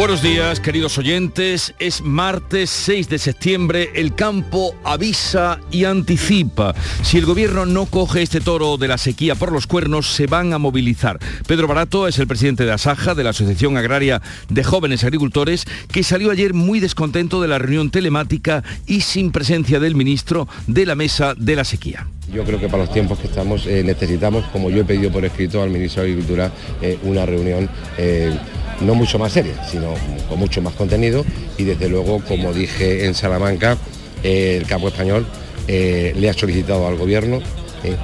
Buenos días, queridos oyentes. Es martes 6 de septiembre. El campo avisa y anticipa. Si el gobierno no coge este toro de la sequía por los cuernos, se van a movilizar. Pedro Barato es el presidente de Asaja, de la Asociación Agraria de Jóvenes Agricultores, que salió ayer muy descontento de la reunión telemática y sin presencia del ministro de la mesa de la sequía. Yo creo que para los tiempos que estamos eh, necesitamos, como yo he pedido por escrito al ministro de Agricultura, eh, una reunión eh, no mucho más seria, sino con mucho más contenido y desde luego, como dije en Salamanca, el campo español le ha solicitado al gobierno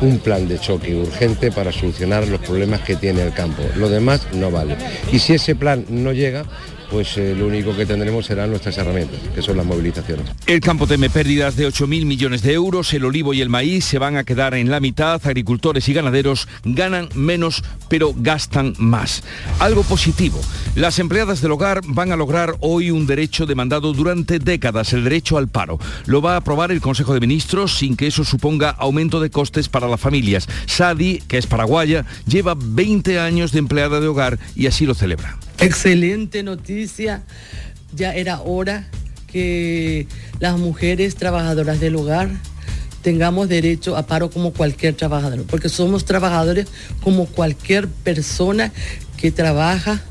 un plan de choque urgente para solucionar los problemas que tiene el campo. Lo demás no vale. Y si ese plan no llega, pues eh, lo único que tendremos serán nuestras herramientas, que son las movilizaciones. El campo teme pérdidas de 8.000 millones de euros, el olivo y el maíz se van a quedar en la mitad, agricultores y ganaderos ganan menos pero gastan más. Algo positivo, las empleadas del hogar van a lograr hoy un derecho demandado durante décadas, el derecho al paro. Lo va a aprobar el Consejo de Ministros sin que eso suponga aumento de costes para las familias. Sadi, que es paraguaya, lleva 20 años de empleada de hogar y así lo celebra. Excelente noticia. Ya era hora que las mujeres trabajadoras del hogar tengamos derecho a paro como cualquier trabajador, porque somos trabajadores como cualquier persona que trabaja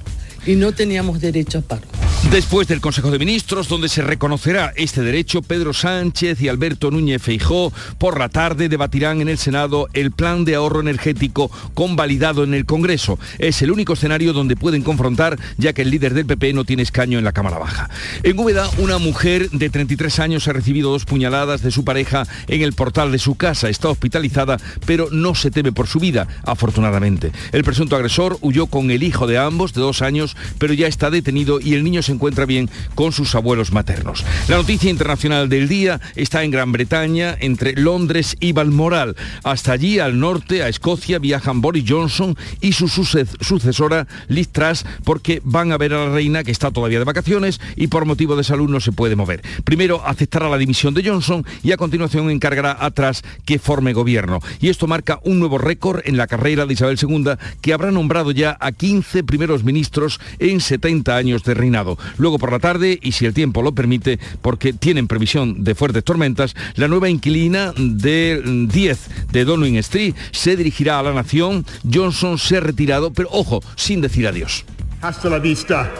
y no teníamos derecho a paro. Después del Consejo de Ministros, donde se reconocerá este derecho, Pedro Sánchez y Alberto Núñez Feijó por la tarde debatirán en el Senado el plan de ahorro energético convalidado en el Congreso. Es el único escenario donde pueden confrontar, ya que el líder del PP no tiene escaño en la Cámara Baja. En Úbeda, una mujer de 33 años ha recibido dos puñaladas de su pareja en el portal de su casa. Está hospitalizada, pero no se teme por su vida, afortunadamente. El presunto agresor huyó con el hijo de ambos, de dos años, pero ya está detenido y el niño se encuentra bien con sus abuelos maternos. La noticia internacional del día está en Gran Bretaña, entre Londres y Balmoral. Hasta allí, al norte, a Escocia, viajan Boris Johnson y su sucesora Liz Truss porque van a ver a la reina que está todavía de vacaciones y por motivo de salud no se puede mover. Primero aceptará la dimisión de Johnson y a continuación encargará a Truss que forme gobierno. Y esto marca un nuevo récord en la carrera de Isabel II que habrá nombrado ya a 15 primeros ministros en 70 años de reinado. Luego por la tarde, y si el tiempo lo permite, porque tienen previsión de fuertes tormentas, la nueva inquilina del 10 de Downing Street se dirigirá a la nación. Johnson se ha retirado, pero ojo, sin decir adiós. Hasta la vista,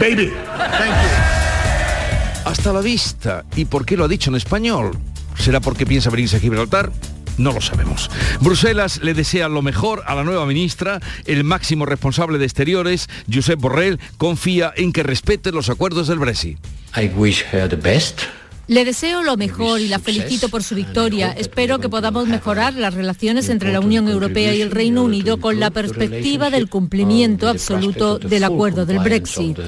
baby. Hasta la vista. ¿Y por qué lo ha dicho en español? ¿Será porque piensa venirse a Gibraltar? No lo sabemos. Bruselas le desea lo mejor a la nueva ministra. El máximo responsable de Exteriores, Josep Borrell, confía en que respete los acuerdos del Brexit. Le deseo lo mejor y la felicito por su victoria. Espero que podamos mejorar las relaciones entre la Unión Europea y el Reino Unido con la perspectiva del cumplimiento absoluto del acuerdo del Brexit.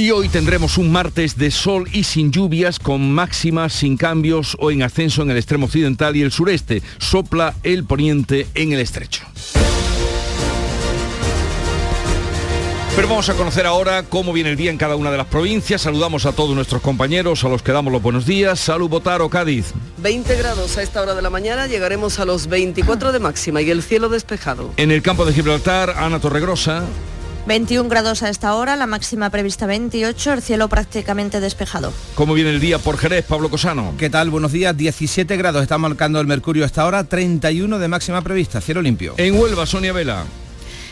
Y hoy tendremos un martes de sol y sin lluvias, con máximas sin cambios o en ascenso en el extremo occidental y el sureste. Sopla el poniente en el estrecho. Pero vamos a conocer ahora cómo viene el día en cada una de las provincias. Saludamos a todos nuestros compañeros, a los que damos los buenos días. Salud, Botaro, Cádiz. 20 grados a esta hora de la mañana, llegaremos a los 24 de máxima y el cielo despejado. En el campo de Gibraltar, Ana Torregrosa. 21 grados a esta hora, la máxima prevista 28, el cielo prácticamente despejado. ¿Cómo viene el día por Jerez, Pablo Cosano? ¿Qué tal? Buenos días, 17 grados está marcando el mercurio a esta hora, 31 de máxima prevista, cielo limpio. En Huelva, Sonia Vela.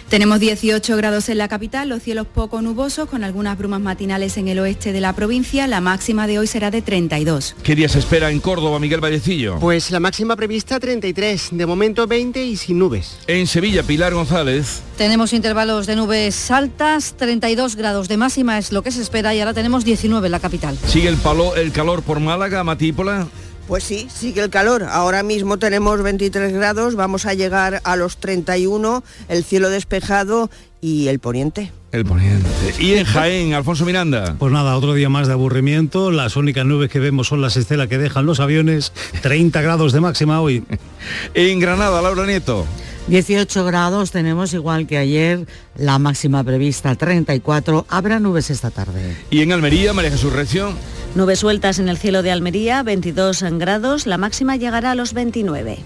Tenemos 18 grados en la capital, los cielos poco nubosos con algunas brumas matinales en el oeste de la provincia. La máxima de hoy será de 32. ¿Qué día se espera en Córdoba, Miguel Vallecillo? Pues la máxima prevista 33, de momento 20 y sin nubes. En Sevilla, Pilar González. Tenemos intervalos de nubes altas, 32 grados de máxima es lo que se espera y ahora tenemos 19 en la capital. ¿Sigue el, palo, el calor por Málaga, Matípola? Pues sí, sigue el calor. Ahora mismo tenemos 23 grados, vamos a llegar a los 31, el cielo despejado y el poniente. El poniente. Y en Jaén, Alfonso Miranda. Pues nada, otro día más de aburrimiento. Las únicas nubes que vemos son las estelas que dejan los aviones. 30 grados de máxima hoy. en Granada, Laura Nieto. 18 grados tenemos igual que ayer, la máxima prevista 34, habrá nubes esta tarde. Y en Almería, María Jesús Recio. Nubes sueltas en el cielo de Almería, 22 grados, la máxima llegará a los 29.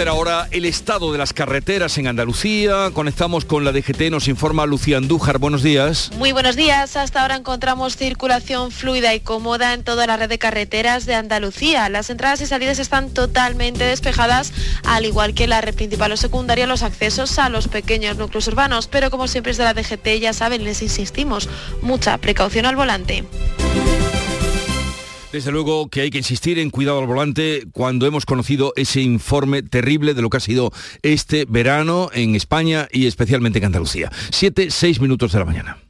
Conocer ahora el estado de las carreteras en Andalucía. Conectamos con la DGT, nos informa Lucía Andújar. Buenos días. Muy buenos días. Hasta ahora encontramos circulación fluida y cómoda en toda la red de carreteras de Andalucía. Las entradas y salidas están totalmente despejadas, al igual que la red principal o secundaria, los accesos a los pequeños núcleos urbanos. Pero como siempre es de la DGT, ya saben, les insistimos, mucha precaución al volante. Desde luego que hay que insistir en cuidado al volante cuando hemos conocido ese informe terrible de lo que ha sido este verano en España y especialmente en Andalucía. Siete, seis minutos de la mañana.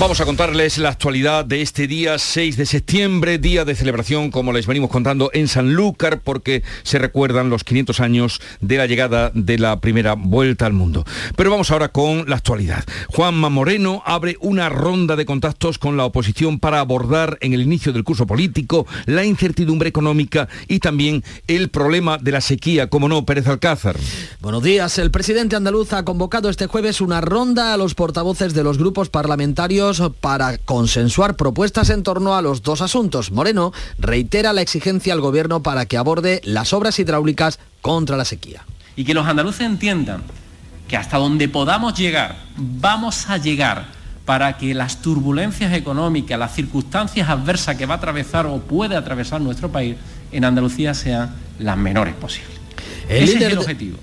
Vamos a contarles la actualidad de este día 6 de septiembre, día de celebración, como les venimos contando, en Sanlúcar, porque se recuerdan los 500 años de la llegada de la primera vuelta al mundo. Pero vamos ahora con la actualidad. Juanma Moreno abre una ronda de contactos con la oposición para abordar en el inicio del curso político la incertidumbre económica y también el problema de la sequía, como no, Pérez Alcázar. Buenos días. El presidente andaluz ha convocado este jueves una ronda a los portavoces de los grupos parlamentarios para consensuar propuestas en torno a los dos asuntos. Moreno reitera la exigencia al gobierno para que aborde las obras hidráulicas contra la sequía. Y que los andaluces entiendan que hasta donde podamos llegar, vamos a llegar para que las turbulencias económicas, las circunstancias adversas que va a atravesar o puede atravesar nuestro país en Andalucía sean las menores posibles. Ese es el objetivo.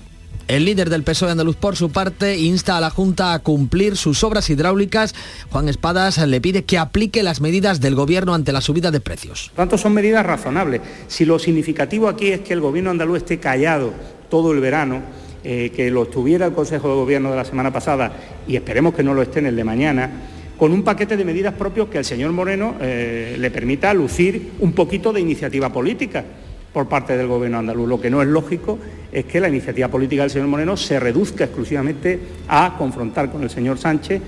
El líder del PSOE andaluz, por su parte, insta a la Junta a cumplir sus obras hidráulicas. Juan Espadas le pide que aplique las medidas del Gobierno ante la subida de precios. Tanto son medidas razonables. Si lo significativo aquí es que el Gobierno andaluz esté callado todo el verano, eh, que lo estuviera el Consejo de Gobierno de la semana pasada y esperemos que no lo esté en el de mañana, con un paquete de medidas propios que al señor Moreno eh, le permita lucir un poquito de iniciativa política por parte del Gobierno andaluz. Lo que no es lógico es que la iniciativa política del señor Moreno se reduzca exclusivamente a confrontar con el señor Sánchez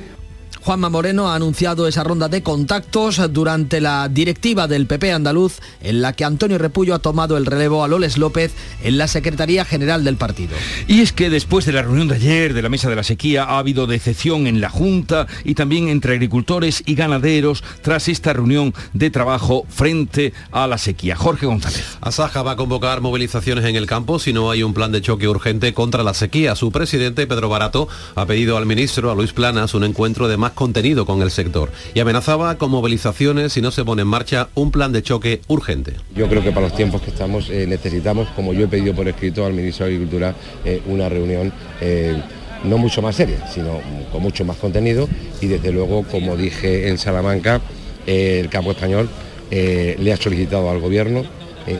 Juanma Moreno ha anunciado esa ronda de contactos durante la directiva del PP andaluz en la que Antonio Repullo ha tomado el relevo a Loles López en la Secretaría General del partido. Y es que después de la reunión de ayer de la Mesa de la Sequía ha habido decepción en la Junta y también entre agricultores y ganaderos tras esta reunión de trabajo frente a la sequía. Jorge González. Asaja va a convocar movilizaciones en el campo si no hay un plan de choque urgente contra la sequía. Su presidente, Pedro Barato, ha pedido al ministro, a Luis Planas, un encuentro de más contenido con el sector y amenazaba con movilizaciones si no se pone en marcha un plan de choque urgente. Yo creo que para los tiempos que estamos eh, necesitamos, como yo he pedido por escrito al ministro de Agricultura, eh, una reunión eh, no mucho más seria, sino con mucho más contenido y desde luego, como dije en Salamanca, el campo español le ha solicitado al gobierno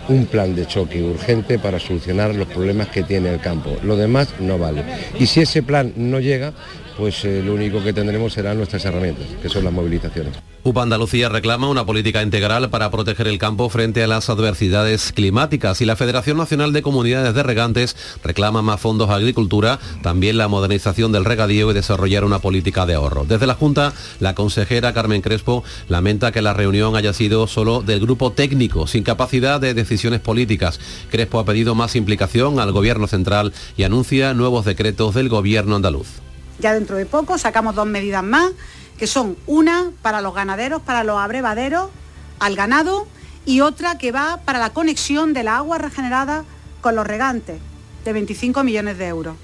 un plan de choque urgente para solucionar los problemas que tiene el campo. Lo demás no vale. Y si ese plan no llega, pues eh, lo único que tendremos serán nuestras herramientas, que son las movilizaciones. UPA Andalucía reclama una política integral para proteger el campo frente a las adversidades climáticas y la Federación Nacional de Comunidades de Regantes reclama más fondos a agricultura, también la modernización del regadío y desarrollar una política de ahorro. Desde la Junta, la consejera Carmen Crespo lamenta que la reunión haya sido solo del grupo técnico, sin capacidad de decisiones políticas. Crespo ha pedido más implicación al Gobierno central y anuncia nuevos decretos del Gobierno andaluz. Ya dentro de poco sacamos dos medidas más, que son una para los ganaderos, para los abrevaderos, al ganado, y otra que va para la conexión de la agua regenerada con los regantes, de 25 millones de euros.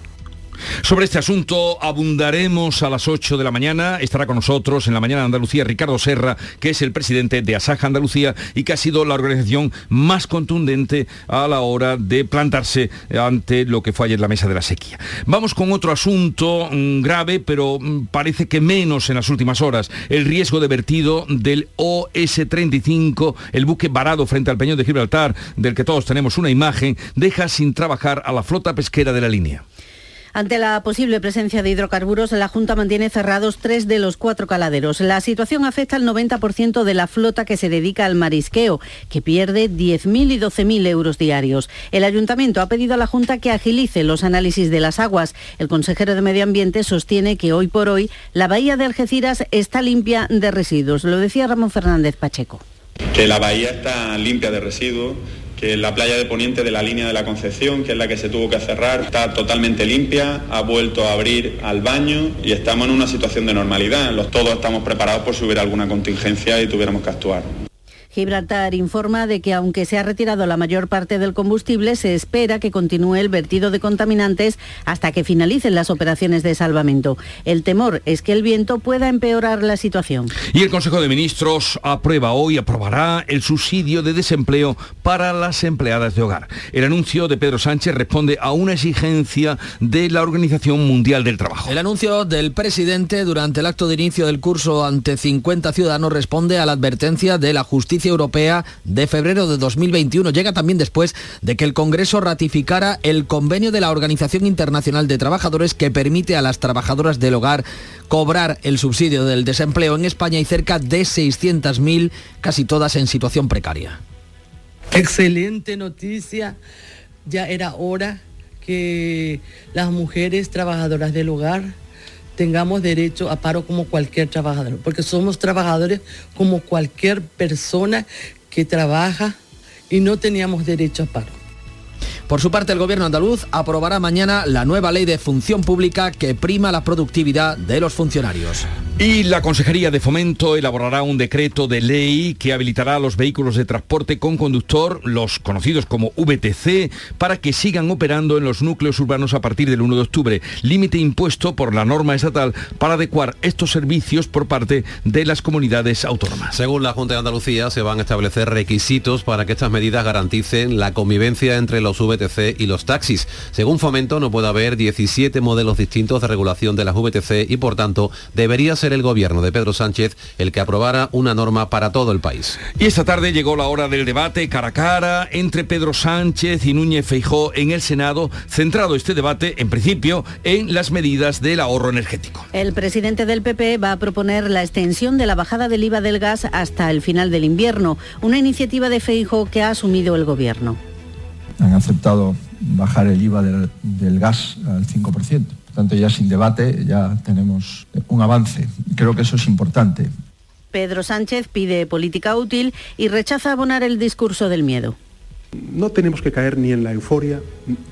Sobre este asunto abundaremos a las 8 de la mañana. Estará con nosotros en la mañana de Andalucía Ricardo Serra, que es el presidente de Asaja Andalucía y que ha sido la organización más contundente a la hora de plantarse ante lo que fue ayer la mesa de la sequía. Vamos con otro asunto mm, grave, pero mm, parece que menos en las últimas horas. El riesgo de vertido del OS-35, el buque varado frente al Peñón de Gibraltar, del que todos tenemos una imagen, deja sin trabajar a la flota pesquera de la línea. Ante la posible presencia de hidrocarburos, la Junta mantiene cerrados tres de los cuatro caladeros. La situación afecta al 90% de la flota que se dedica al marisqueo, que pierde 10.000 y 12.000 euros diarios. El Ayuntamiento ha pedido a la Junta que agilice los análisis de las aguas. El consejero de Medio Ambiente sostiene que hoy por hoy la bahía de Algeciras está limpia de residuos. Lo decía Ramón Fernández Pacheco. Que la bahía está limpia de residuos que la playa de Poniente de la línea de la Concepción, que es la que se tuvo que cerrar, está totalmente limpia, ha vuelto a abrir al baño y estamos en una situación de normalidad. Los, todos estamos preparados por si hubiera alguna contingencia y tuviéramos que actuar. Gibraltar informa de que aunque se ha retirado la mayor parte del combustible, se espera que continúe el vertido de contaminantes hasta que finalicen las operaciones de salvamento. El temor es que el viento pueda empeorar la situación. Y el Consejo de Ministros aprueba hoy, aprobará el subsidio de desempleo para las empleadas de hogar. El anuncio de Pedro Sánchez responde a una exigencia de la Organización Mundial del Trabajo. El anuncio del presidente durante el acto de inicio del curso ante 50 ciudadanos responde a la advertencia de la justicia Europea de febrero de 2021. Llega también después de que el Congreso ratificara el convenio de la Organización Internacional de Trabajadores que permite a las trabajadoras del hogar cobrar el subsidio del desempleo. En España hay cerca de 600.000, casi todas en situación precaria. Excelente noticia. Ya era hora que las mujeres trabajadoras del hogar tengamos derecho a paro como cualquier trabajador, porque somos trabajadores como cualquier persona que trabaja y no teníamos derecho a paro. Por su parte, el gobierno andaluz aprobará mañana la nueva ley de función pública que prima la productividad de los funcionarios. Y la Consejería de Fomento elaborará un decreto de ley que habilitará a los vehículos de transporte con conductor, los conocidos como VTC, para que sigan operando en los núcleos urbanos a partir del 1 de octubre, límite impuesto por la norma estatal para adecuar estos servicios por parte de las comunidades autónomas. Según la Junta de Andalucía, se van a establecer requisitos para que estas medidas garanticen la convivencia entre los VTC y los taxis. Según Fomento, no puede haber 17 modelos distintos de regulación de las VTC y, por tanto, debería ser el gobierno de Pedro Sánchez el que aprobara una norma para todo el país. Y esta tarde llegó la hora del debate cara a cara entre Pedro Sánchez y Núñez Feijó en el Senado, centrado este debate, en principio, en las medidas del ahorro energético. El presidente del PP va a proponer la extensión de la bajada del IVA del gas hasta el final del invierno, una iniciativa de Feijó que ha asumido el gobierno. Han aceptado bajar el IVA del, del gas al 5% tanto ya sin debate ya tenemos un avance. Creo que eso es importante. Pedro Sánchez pide política útil y rechaza abonar el discurso del miedo. No tenemos que caer ni en la euforia,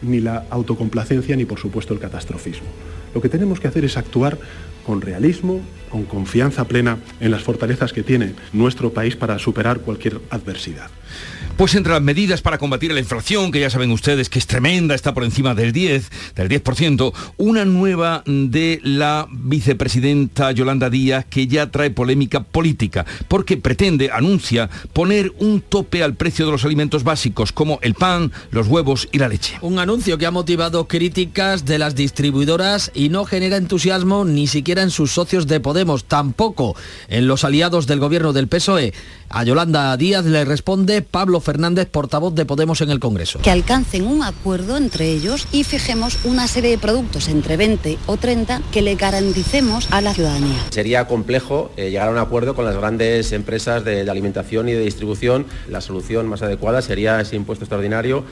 ni la autocomplacencia, ni por supuesto el catastrofismo. Lo que tenemos que hacer es actuar con realismo, con confianza plena en las fortalezas que tiene nuestro país para superar cualquier adversidad. Pues entre las medidas para combatir la inflación, que ya saben ustedes que es tremenda, está por encima del 10, del 10%, una nueva de la vicepresidenta Yolanda Díaz que ya trae polémica política, porque pretende, anuncia, poner un tope al precio de los alimentos básicos como el pan, los huevos y la leche. Un anuncio que ha motivado críticas de las distribuidoras y no genera entusiasmo ni siquiera en sus socios de Podemos, tampoco en los aliados del gobierno del PSOE. A Yolanda Díaz le responde Pablo Fernández, portavoz de Podemos en el Congreso. Que alcancen un acuerdo entre ellos y fijemos una serie de productos entre 20 o 30 que le garanticemos a la ciudadanía. Sería complejo eh, llegar a un acuerdo con las grandes empresas de, de alimentación y de distribución. La solución más adecuada sería ese impuesto extraordinario.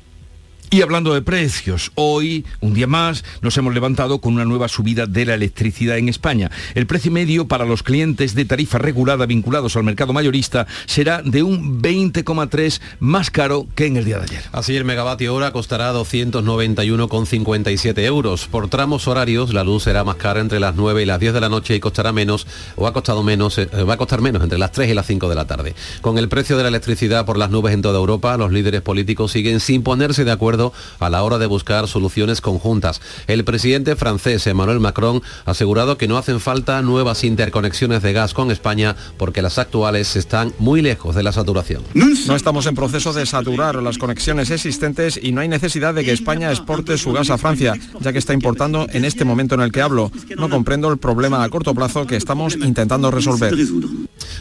Y hablando de precios, hoy, un día más, nos hemos levantado con una nueva subida de la electricidad en España. El precio medio para los clientes de tarifa regulada vinculados al mercado mayorista será de un 20,3 más caro que en el día de ayer. Así el megavatio hora costará 291,57 euros. Por tramos horarios, la luz será más cara entre las 9 y las 10 de la noche y costará menos, o ha costado menos, eh, va a costar menos entre las 3 y las 5 de la tarde. Con el precio de la electricidad por las nubes en toda Europa, los líderes políticos siguen sin ponerse de acuerdo acuerdo a la hora de buscar soluciones conjuntas. El presidente francés Emmanuel Macron ha asegurado que no hacen falta nuevas interconexiones de gas con España porque las actuales están muy lejos de la saturación. No estamos en proceso de saturar las conexiones existentes y no hay necesidad de que España exporte su gas a Francia, ya que está importando en este momento en el que hablo. No comprendo el problema a corto plazo que estamos intentando resolver.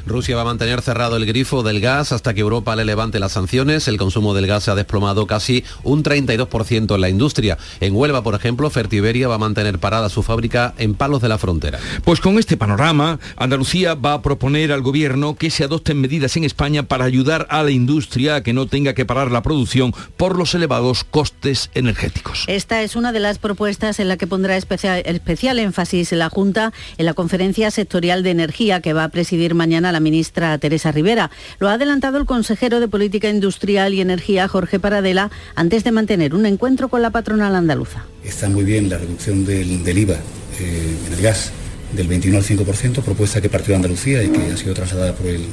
Rusia va a mantener cerrado el grifo del gas hasta que Europa le levante las sanciones. El consumo del gas se ha desplomado casi un 32% en la industria. En Huelva, por ejemplo, Fertiberia va a mantener parada su fábrica en Palos de la Frontera. Pues con este panorama, Andalucía va a proponer al gobierno que se adopten medidas en España para ayudar a la industria a que no tenga que parar la producción por los elevados costes energéticos. Esta es una de las propuestas en la que pondrá especial, especial énfasis la Junta en la conferencia sectorial de energía que va a presidir mañana la ministra Teresa Rivera. Lo ha adelantado el consejero de Política Industrial y Energía, Jorge Paradela, antes de mantener un encuentro con la patronal andaluza. Está muy bien la reducción del, del IVA eh, en el gas del 21 al 5%, propuesta que partió Andalucía y que ha sido trasladada por el,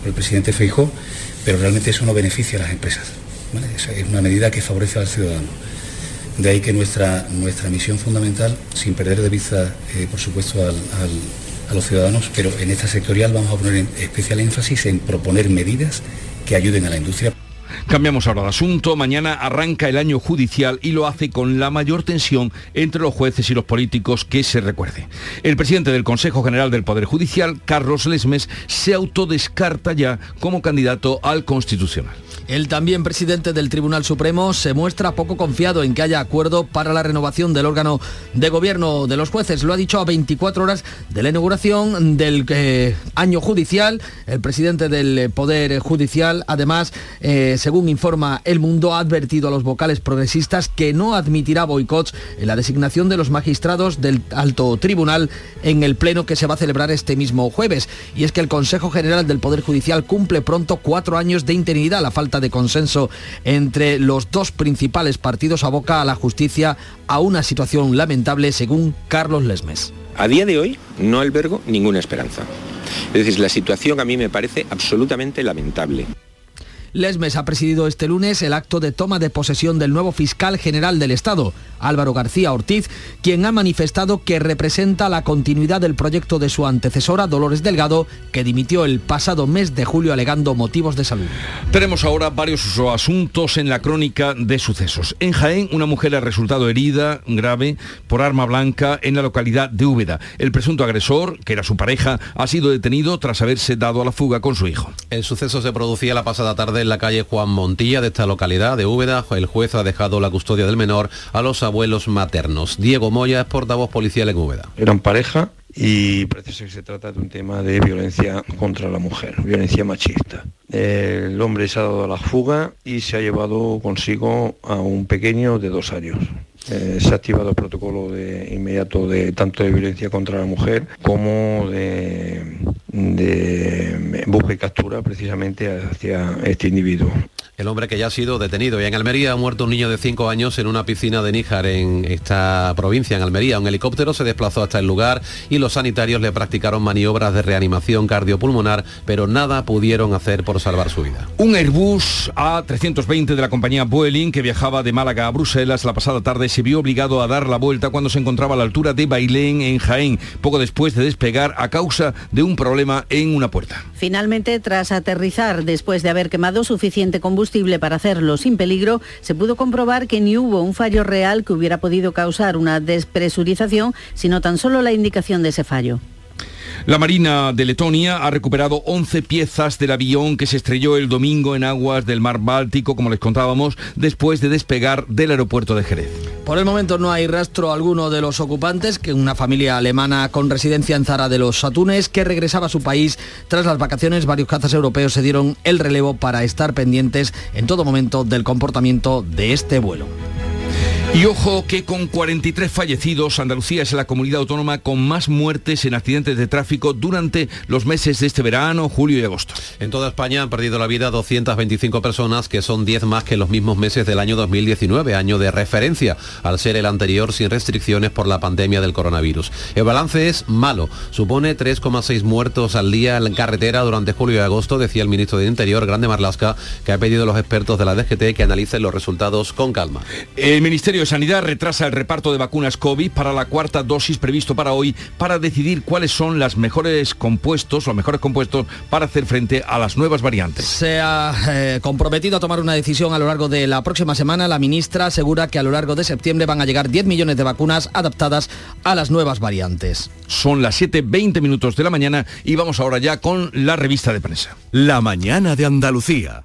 por el presidente Feijó, pero realmente eso no beneficia a las empresas. Es, una medida que favorece al ciudadano. De ahí que nuestra, nuestra misión fundamental, sin perder de vista, eh, por supuesto, al, a los ciudadanos, pero en esta sectorial vamos a poner especial énfasis en proponer medidas que ayuden a la industria. Cambiamos ahora de asunto. Mañana arranca el año judicial y lo hace con la mayor tensión entre los jueces y los políticos que se recuerde. El presidente del Consejo General del Poder Judicial, Carlos Lesmes, se autodescarta ya como candidato al Constitucional. El también presidente del Tribunal Supremo se muestra poco confiado en que haya acuerdo para la renovación del órgano de gobierno de los jueces. Lo ha dicho a 24 horas de la inauguración del eh, año judicial. El presidente del Poder Judicial, además, eh, según informa El Mundo, ha advertido a los vocales progresistas que no admitirá boicots en la designación de los magistrados del alto tribunal en el pleno que se va a celebrar este mismo jueves. Y es que el Consejo General del Poder Judicial cumple pronto cuatro años de interinidad. La falta de consenso entre los dos principales partidos aboca a la justicia a una situación lamentable, según Carlos Lesmes. A día de hoy no albergo ninguna esperanza. Es decir, la situación a mí me parece absolutamente lamentable. Lesmes ha presidido este lunes el acto de toma de posesión del nuevo fiscal general del Estado, Álvaro García Ortiz, quien ha manifestado que representa la continuidad del proyecto de su antecesora, Dolores Delgado, que dimitió el pasado mes de julio alegando motivos de salud. Tenemos ahora varios asuntos en la crónica de sucesos. En Jaén, una mujer ha resultado herida grave por arma blanca en la localidad de Úbeda. El presunto agresor, que era su pareja, ha sido detenido tras haberse dado a la fuga con su hijo. El suceso se producía la pasada tarde en la calle Juan Montilla de esta localidad de Úbeda. El juez ha dejado la custodia del menor a los abuelos maternos. Diego Moya es portavoz policial en Úbeda. Eran pareja y parece que se trata de un tema de violencia contra la mujer, violencia machista. El hombre se ha dado a la fuga y se ha llevado consigo a un pequeño de dos años. Eh, se ha activado el protocolo de inmediato de tanto de violencia contra la mujer como de, de búsqueda y captura precisamente hacia este individuo. El hombre que ya ha sido detenido y en Almería ha muerto un niño de 5 años en una piscina de Níjar en esta provincia, en Almería. Un helicóptero se desplazó hasta el lugar y los sanitarios le practicaron maniobras de reanimación cardiopulmonar, pero nada pudieron hacer por salvar su vida. Un Airbus A320 de la compañía Vueling que viajaba de Málaga a Bruselas la pasada tarde se vio obligado a dar la vuelta cuando se encontraba a la altura de Bailén en Jaén, poco después de despegar a causa de un problema en una puerta. Finalmente, tras aterrizar después de haber quemado suficiente combustible para hacerlo sin peligro, se pudo comprobar que ni hubo un fallo real que hubiera podido causar una despresurización, sino tan solo la indicación de ese fallo. La Marina de Letonia ha recuperado 11 piezas del avión que se estrelló el domingo en aguas del mar Báltico, como les contábamos, después de despegar del aeropuerto de Jerez. Por el momento no hay rastro alguno de los ocupantes, que una familia alemana con residencia en Zara de los Atunes, que regresaba a su país tras las vacaciones, varios cazas europeos se dieron el relevo para estar pendientes en todo momento del comportamiento de este vuelo. Y ojo que con 43 fallecidos, Andalucía es la comunidad autónoma con más muertes en accidentes de tráfico durante los meses de este verano, julio y agosto. En toda España han perdido la vida 225 personas, que son 10 más que en los mismos meses del año 2019, año de referencia, al ser el anterior sin restricciones por la pandemia del coronavirus. El balance es malo, supone 3,6 muertos al día en carretera durante julio y agosto, decía el ministro de Interior, Grande Marlasca, que ha pedido a los expertos de la DGT que analicen los resultados con calma. El Ministerio de Sanidad retrasa el reparto de vacunas COVID para la cuarta dosis previsto para hoy para decidir cuáles son las mejores compuestos, los mejores compuestos para hacer frente a las nuevas variantes. Se ha eh, comprometido a tomar una decisión a lo largo de la próxima semana. La ministra asegura que a lo largo de septiembre van a llegar 10 millones de vacunas adaptadas a las nuevas variantes. Son las 7.20 minutos de la mañana y vamos ahora ya con la revista de prensa. La mañana de Andalucía.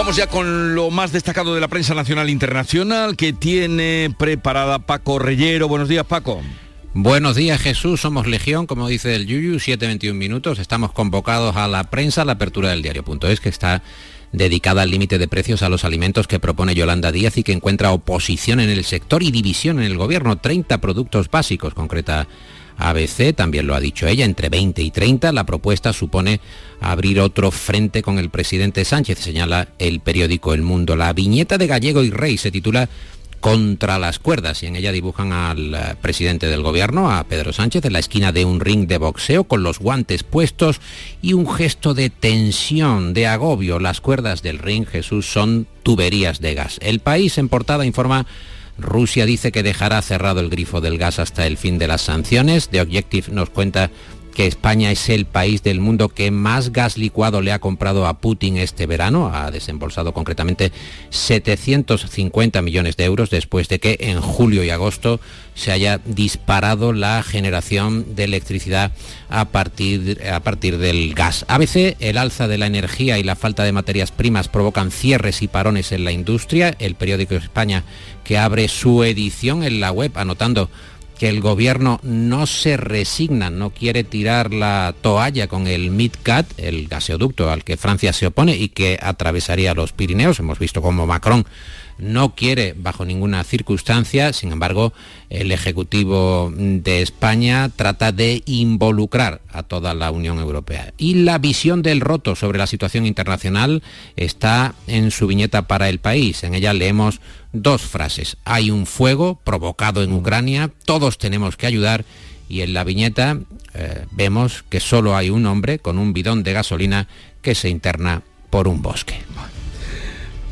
Vamos ya con lo más destacado de la prensa nacional e internacional que tiene preparada Paco Reyero. Buenos días, Paco. Buenos días Jesús, somos Legión, como dice el Yuyu, 7.21 minutos, estamos convocados a la prensa, a la apertura del diario.es que está dedicada al límite de precios a los alimentos que propone Yolanda Díaz y que encuentra oposición en el sector y división en el gobierno, 30 productos básicos, concreta ABC, también lo ha dicho ella, entre 20 y 30. La propuesta supone abrir otro frente con el presidente Sánchez, señala el periódico El Mundo. La viñeta de Gallego y Rey se titula contra las cuerdas y en ella dibujan al eh, presidente del gobierno, a Pedro Sánchez, en la esquina de un ring de boxeo con los guantes puestos y un gesto de tensión, de agobio. Las cuerdas del ring, Jesús, son tuberías de gas. El país en portada informa Rusia dice que dejará cerrado el grifo del gas hasta el fin de las sanciones. The Objective nos cuenta que España es el país del mundo que más gas licuado le ha comprado a Putin este verano. Ha desembolsado concretamente 750 millones de euros después de que en julio y agosto se haya disparado la generación de electricidad a partir, a partir del gas. A veces el alza de la energía y la falta de materias primas provocan cierres y parones en la industria. El periódico España que abre su edición en la web anotando que el gobierno no se resigna, no quiere tirar la toalla con el MidCat, el gaseoducto al que Francia se opone y que atravesaría los Pirineos. Hemos visto como Macron no quiere bajo ninguna circunstancia, sin embargo, el Ejecutivo de España trata de involucrar a toda la Unión Europea. Y la visión del roto sobre la situación internacional está en su viñeta para el país. En ella leemos dos frases. Hay un fuego provocado en Ucrania, todos tenemos que ayudar y en la viñeta eh, vemos que solo hay un hombre con un bidón de gasolina que se interna por un bosque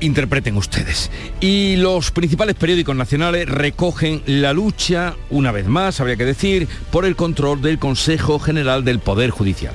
interpreten ustedes. Y los principales periódicos nacionales recogen la lucha, una vez más, habría que decir, por el control del Consejo General del Poder Judicial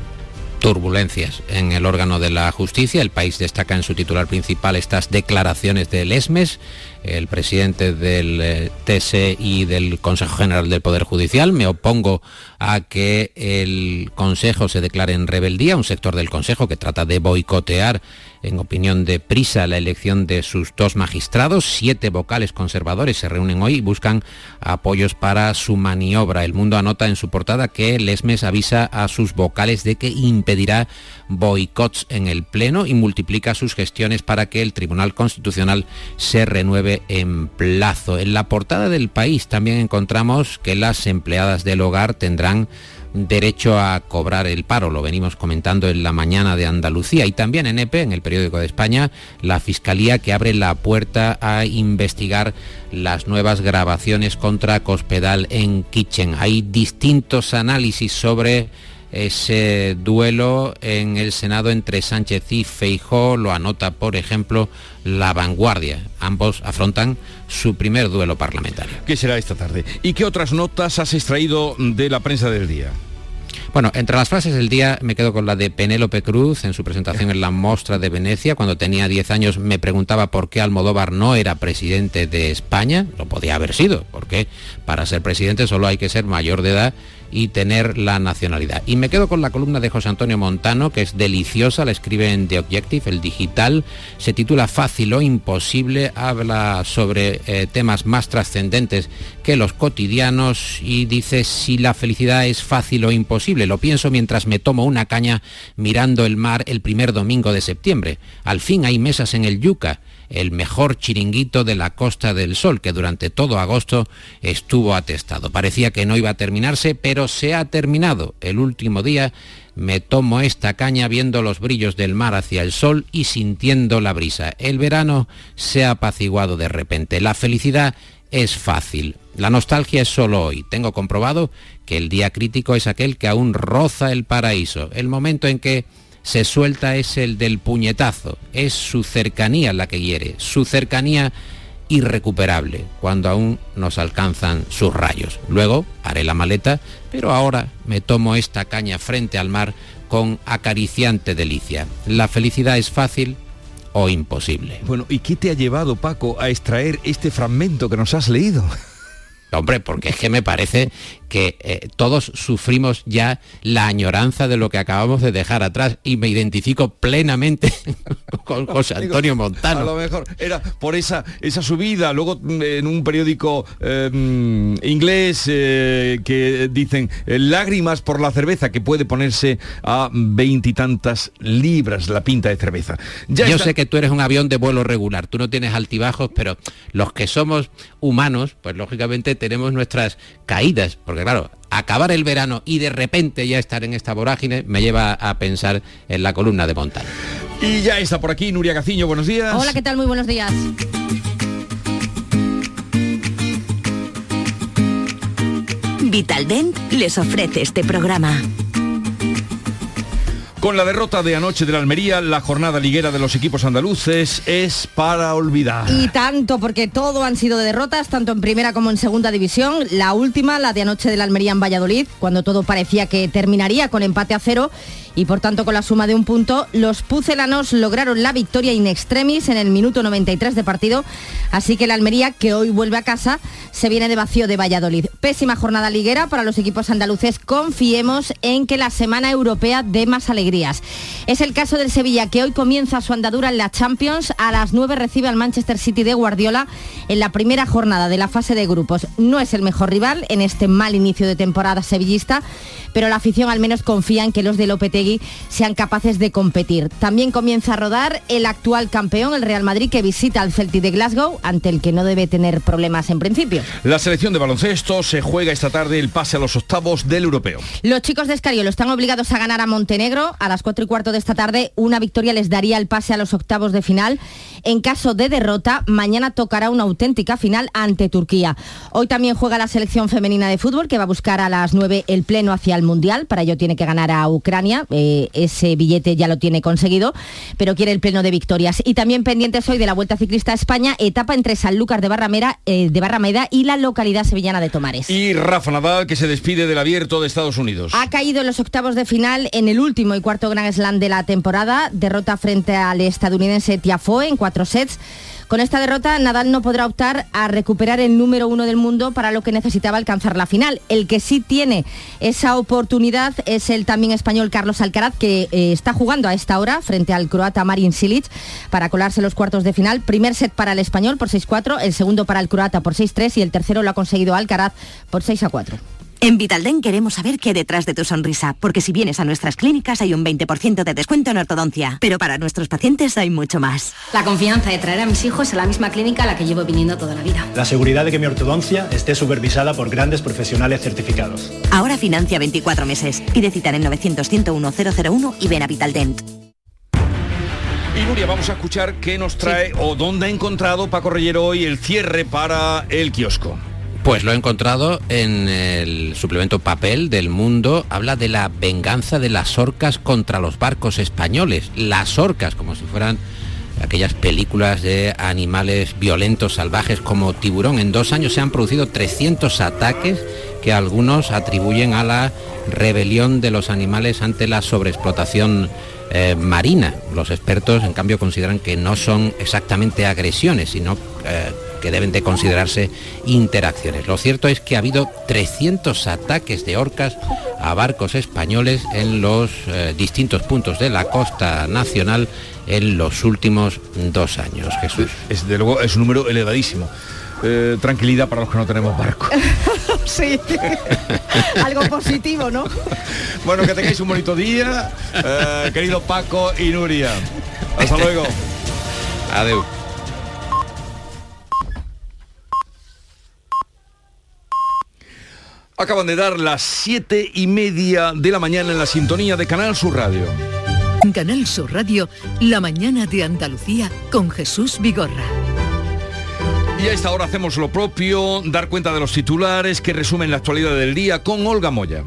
turbulencias en el órgano de la justicia. El país destaca en su titular principal estas declaraciones del ESMES, el presidente del eh, TSE y del Consejo General del Poder Judicial. Me opongo a que el Consejo se declare en rebeldía, un sector del Consejo que trata de boicotear en opinión de Prisa, la elección de sus dos magistrados. Siete vocales conservadores se reúnen hoy y buscan apoyos para su maniobra. El mundo anota en su portada que Lesmes avisa a sus vocales de que impedirá boicots en el Pleno y multiplica sus gestiones para que el Tribunal Constitucional se renueve en plazo. En la portada del país también encontramos que las empleadas del hogar tendrán derecho a cobrar el paro. Lo venimos comentando en la mañana de Andalucía y también en EPE, en el periódico de España, la Fiscalía que abre la puerta a investigar las nuevas grabaciones contra Cospedal en Kitchen. Hay distintos análisis sobre ese duelo en el Senado entre Sánchez y Feijó, lo anota por ejemplo La Vanguardia. Ambos afrontan su primer duelo parlamentario. ¿Qué será esta tarde? ¿Y qué otras notas has extraído de la prensa del día? Bueno, entre las frases del día me quedo con la de Penélope Cruz en su presentación en la Mostra de Venecia. Cuando tenía 10 años me preguntaba por qué Almodóvar no era presidente de España. Lo podía haber sido, porque para ser presidente solo hay que ser mayor de edad y tener la nacionalidad. Y me quedo con la columna de José Antonio Montano, que es deliciosa, la escribe en The Objective, el digital, se titula Fácil o Imposible, habla sobre eh, temas más trascendentes que los cotidianos y dice si la felicidad es fácil o imposible. Lo pienso mientras me tomo una caña mirando el mar el primer domingo de septiembre. Al fin hay mesas en el Yuca el mejor chiringuito de la Costa del Sol, que durante todo agosto estuvo atestado. Parecía que no iba a terminarse, pero se ha terminado. El último día me tomo esta caña viendo los brillos del mar hacia el sol y sintiendo la brisa. El verano se ha apaciguado de repente. La felicidad es fácil. La nostalgia es solo hoy. Tengo comprobado que el día crítico es aquel que aún roza el paraíso, el momento en que se suelta es el del puñetazo, es su cercanía la que hiere, su cercanía irrecuperable, cuando aún nos alcanzan sus rayos. Luego haré la maleta, pero ahora me tomo esta caña frente al mar con acariciante delicia. La felicidad es fácil, o imposible. Bueno, ¿y qué te ha llevado, Paco, a extraer este fragmento que nos has leído? Hombre, porque es que me parece que eh, todos sufrimos ya la añoranza de lo que acabamos de dejar atrás y me identifico plenamente con José Antonio Montano. A lo mejor era por esa, esa subida, luego mm, en un periódico em, inglés eh, que dicen eh, lágrimas por la cerveza que puede ponerse a veintitantas libras la pinta de cerveza. Yo sé que tú eres un avión de vuelo regular, tú no tienes altibajos, pero los que somos humanos, pues lógicamente tenemos nuestras caídas, porque claro, acabar el verano y de repente ya estar en esta vorágine me lleva a pensar en la columna de Montano. Y ya está por aquí Nuria Gaciño, buenos días. Hola, ¿qué tal? Muy buenos días. Vitaldent les ofrece este programa. Con la derrota de anoche de la Almería, la jornada liguera de los equipos andaluces es para olvidar. Y tanto, porque todo han sido de derrotas, tanto en primera como en segunda división. La última, la de anoche de la Almería en Valladolid, cuando todo parecía que terminaría con empate a cero y por tanto con la suma de un punto, los pucelanos lograron la victoria in extremis en el minuto 93 de partido, así que la Almería, que hoy vuelve a casa, se viene de vacío de Valladolid. Pésima jornada liguera para los equipos andaluces, confiemos en que la semana europea dé más alegrías. Es el caso del Sevilla, que hoy comienza su andadura en la Champions, a las 9 recibe al Manchester City de Guardiola en la primera jornada de la fase de grupos. No es el mejor rival en este mal inicio de temporada sevillista, pero la afición al menos confía en que los de Lopetegui sean capaces de competir. También comienza a rodar el actual campeón, el Real Madrid, que visita al Celtic de Glasgow, ante el que no debe tener problemas en principio. La selección de baloncesto se juega esta tarde el pase a los octavos del europeo. Los chicos de Escariolo están obligados a ganar a Montenegro a las 4 y cuarto de esta tarde. Una victoria les daría el pase a los octavos de final. En caso de derrota, mañana tocará una auténtica final ante Turquía. Hoy también juega la selección femenina de fútbol que va a buscar a las 9 el pleno hacia el Mundial. Para ello tiene que ganar a Ucrania. Eh, ese billete ya lo tiene conseguido, pero quiere el pleno de victorias. Y también pendientes hoy de la Vuelta Ciclista a España, etapa entre Sanlúcar de Barrameda, eh, de Barrameda y la localidad sevillana de Tomares. Y Rafa Nadal, que se despide del abierto de Estados Unidos. Ha caído en los octavos de final en el último y cuarto Grand Slam de la temporada. Derrota frente al estadounidense Tiafoe en cuatro sets. Con esta derrota, Nadal no podrá optar a recuperar el número uno del mundo para lo que necesitaba alcanzar la final. El que sí tiene esa oportunidad es el también español Carlos Alcaraz, que eh, está jugando a esta hora frente al croata Marin Silic para colarse los cuartos de final. Primer set para el español por 6-4, el segundo para el croata por 6-3 y el tercero lo ha conseguido Alcaraz por 6-4. En Vitalden queremos saber qué hay detrás de tu sonrisa, porque si vienes a nuestras clínicas hay un 20% de descuento en ortodoncia, pero para nuestros pacientes hay mucho más. La confianza de traer a mis hijos a la misma clínica a la que llevo viniendo toda la vida. La seguridad de que mi ortodoncia esté supervisada por grandes profesionales certificados. Ahora financia 24 meses. Pide cita en 900 101 001 y ven a Vitaldent. Y Nuria, vamos a escuchar qué nos trae o dónde ha encontrado Paco Reyero hoy el cierre para el kiosco. Pues lo he encontrado en el suplemento papel del mundo. Habla de la venganza de las orcas contra los barcos españoles. Las orcas, como si fueran aquellas películas de animales violentos, salvajes como tiburón. En dos años se han producido 300 ataques que algunos atribuyen a la rebelión de los animales ante la sobreexplotación eh, marina. Los expertos, en cambio, consideran que no son exactamente agresiones, sino eh, que deben de considerarse interacciones. Lo cierto es que ha habido 300 ataques de orcas a barcos españoles en los eh, distintos puntos de la costa nacional en los últimos dos años. Jesús. Es, de luego es un número elevadísimo. Eh, tranquilidad para los que no tenemos barco. sí. Algo positivo, ¿no? bueno, que tengáis un bonito día, eh, querido Paco y Nuria. Hasta luego. Adiós. Acaban de dar las siete y media de la mañana en la sintonía de Canal Sur Radio. Canal Sur Radio, la mañana de Andalucía con Jesús Vigorra. Y a esta hora hacemos lo propio, dar cuenta de los titulares que resumen la actualidad del día con Olga Moya.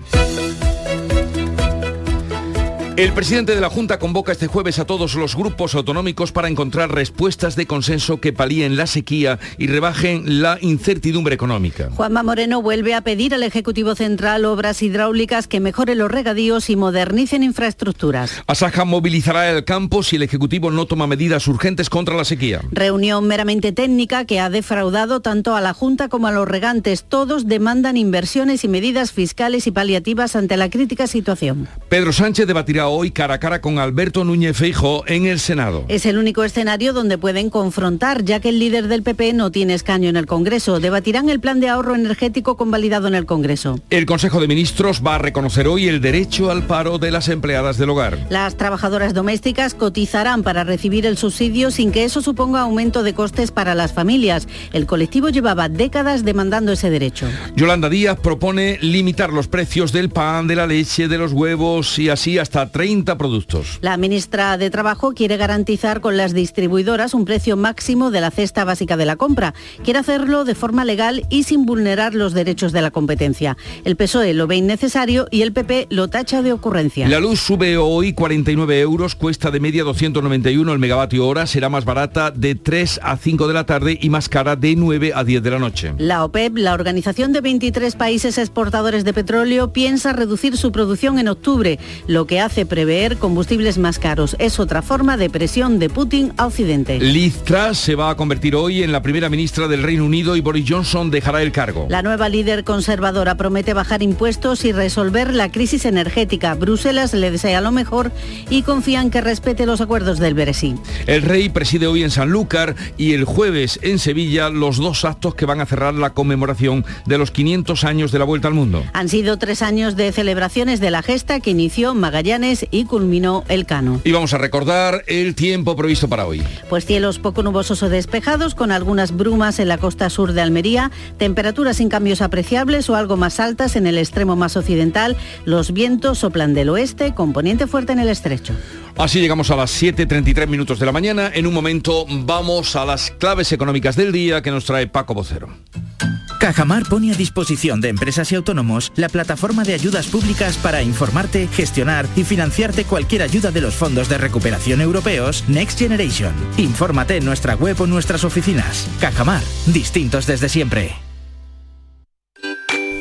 El presidente de la Junta convoca este jueves a todos los grupos autonómicos para encontrar respuestas de consenso que palíen la sequía y rebajen la incertidumbre económica. Juanma Moreno vuelve a pedir al Ejecutivo Central obras hidráulicas que mejoren los regadíos y modernicen infraestructuras. Asaja movilizará el campo si el Ejecutivo no toma medidas urgentes contra la sequía. Reunión meramente técnica que ha defraudado tanto a la Junta como a los regantes. Todos demandan inversiones y medidas fiscales y paliativas ante la crítica situación. Pedro Sánchez debatirá hoy cara a cara con Alberto Núñez Feijo en el Senado. Es el único escenario donde pueden confrontar, ya que el líder del PP no tiene escaño en el Congreso. Debatirán el plan de ahorro energético convalidado en el Congreso. El Consejo de Ministros va a reconocer hoy el derecho al paro de las empleadas del hogar. Las trabajadoras domésticas cotizarán para recibir el subsidio sin que eso suponga aumento de costes para las familias. El colectivo llevaba décadas demandando ese derecho. Yolanda Díaz propone limitar los precios del pan, de la leche, de los huevos y así hasta 30 productos. La ministra de Trabajo quiere garantizar con las distribuidoras un precio máximo de la cesta básica de la compra. Quiere hacerlo de forma legal y sin vulnerar los derechos de la competencia. El PSOE lo ve innecesario y el PP lo tacha de ocurrencia. La luz sube hoy 49 euros, cuesta de media 291 el megavatio hora, será más barata de 3 a 5 de la tarde y más cara de 9 a 10 de la noche. La OPEP, la organización de 23 países exportadores de petróleo, piensa reducir su producción en octubre, lo que hace prever combustibles más caros. Es otra forma de presión de Putin a Occidente. Liz Truss se va a convertir hoy en la primera ministra del Reino Unido y Boris Johnson dejará el cargo. La nueva líder conservadora promete bajar impuestos y resolver la crisis energética. Bruselas le desea lo mejor y confía en que respete los acuerdos del Brexit. El rey preside hoy en Sanlúcar y el jueves en Sevilla los dos actos que van a cerrar la conmemoración de los 500 años de la Vuelta al Mundo. Han sido tres años de celebraciones de la gesta que inició Magallanes y culminó el Cano. Y vamos a recordar el tiempo previsto para hoy. Pues cielos poco nubosos o despejados con algunas brumas en la costa sur de Almería, temperaturas sin cambios apreciables o algo más altas en el extremo más occidental, los vientos soplan del oeste, componente fuerte en el estrecho. Así llegamos a las 7.33 minutos de la mañana. En un momento vamos a las claves económicas del día que nos trae Paco Vocero. Cajamar pone a disposición de empresas y autónomos la plataforma de ayudas públicas para informarte, gestionar y financiarte cualquier ayuda de los fondos de recuperación europeos Next Generation. Infórmate en nuestra web o nuestras oficinas. Cajamar, distintos desde siempre.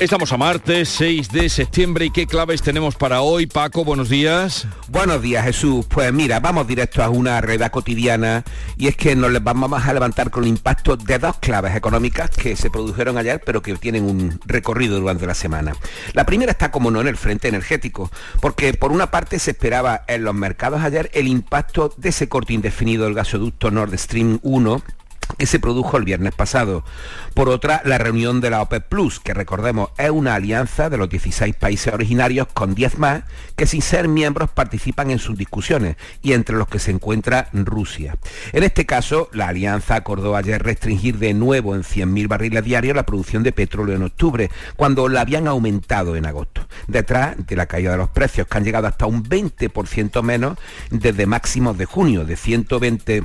Estamos a martes 6 de septiembre y qué claves tenemos para hoy. Paco, buenos días. Buenos días Jesús. Pues mira, vamos directo a una realidad cotidiana y es que nos vamos a levantar con el impacto de dos claves económicas que se produjeron ayer pero que tienen un recorrido durante la semana. La primera está como no en el frente energético, porque por una parte se esperaba en los mercados ayer el impacto de ese corte indefinido del gasoducto Nord Stream 1 que se produjo el viernes pasado. Por otra, la reunión de la OPEP Plus, que recordemos es una alianza de los 16 países originarios con 10 más, que sin ser miembros participan en sus discusiones y entre los que se encuentra Rusia. En este caso, la alianza acordó ayer restringir de nuevo en 100.000 barriles diarios la producción de petróleo en octubre, cuando la habían aumentado en agosto, detrás de la caída de los precios, que han llegado hasta un 20% menos desde máximos de junio, de 120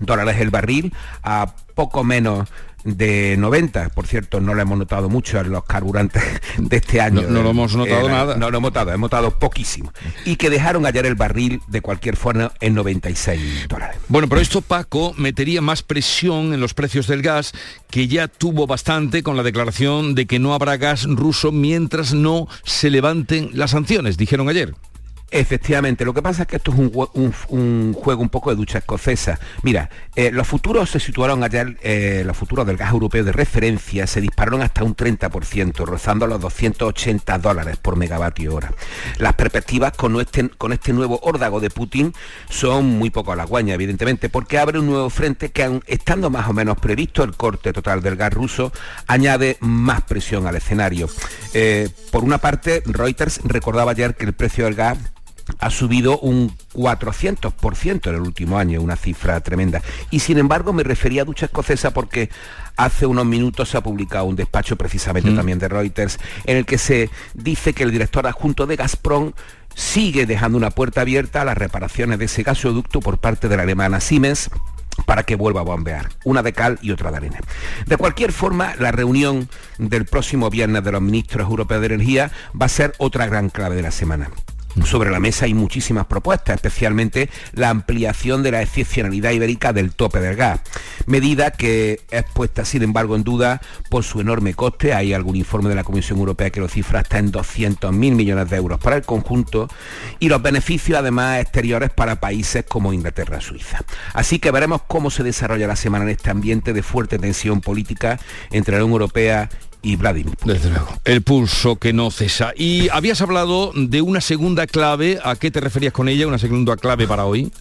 dólares el barril a poco menos de 90, por cierto, no lo hemos notado mucho en los carburantes de este año. No, lo hemos notado nada. No lo hemos notado, hemos notado poquísimo. Y que dejaron ayer el barril de cualquier forma en 96 dólares. Bueno, pero esto, Paco, metería más presión en los precios del gas, que ya tuvo bastante con la declaración de que no habrá gas ruso mientras no se levanten las sanciones, dijeron ayer. Efectivamente, lo que pasa es que esto es un, juego un poco de ducha escocesa. Mira, eh, los futuros se situaron ayer, eh, los futuros del gas europeo de referencia se dispararon hasta un 30%, rozando los 280 dólares por megavatio hora. Las perspectivas con este, con este nuevo órdago de Putin son muy poco halagüeñas, evidentemente, porque abre un nuevo frente que, estando más o menos previsto el corte total del gas ruso, añade más presión al escenario. Eh, por una parte, Reuters recordaba ayer que el precio del gas ha subido un 400% en el último año, una cifra tremenda. Y sin embargo me refería a ducha escocesa porque hace unos minutos se ha publicado un despacho precisamente mm. también de Reuters en el que se dice que el director adjunto de Gazprom sigue dejando una puerta abierta a las reparaciones de ese gasoducto por parte de la alemana Siemens para que vuelva a bombear, una de cal y otra de arena. De cualquier forma, la reunión del próximo viernes de los ministros europeos de energía va a ser otra gran clave de la semana. Sobre la mesa hay muchísimas propuestas, especialmente la ampliación de la excepcionalidad ibérica del tope del gas, medida que es puesta sin embargo en duda por su enorme coste. Hay algún informe de la Comisión Europea que lo cifra hasta en 200.000 millones de euros para el conjunto y los beneficios además exteriores para países como Inglaterra Suiza. Así que veremos cómo se desarrolla la semana en este ambiente de fuerte tensión política entre la Unión Europea y Vladimir. Desde luego. El pulso que no cesa. Y habías hablado de una segunda clave. ¿A qué te referías con ella? Una segunda clave para hoy.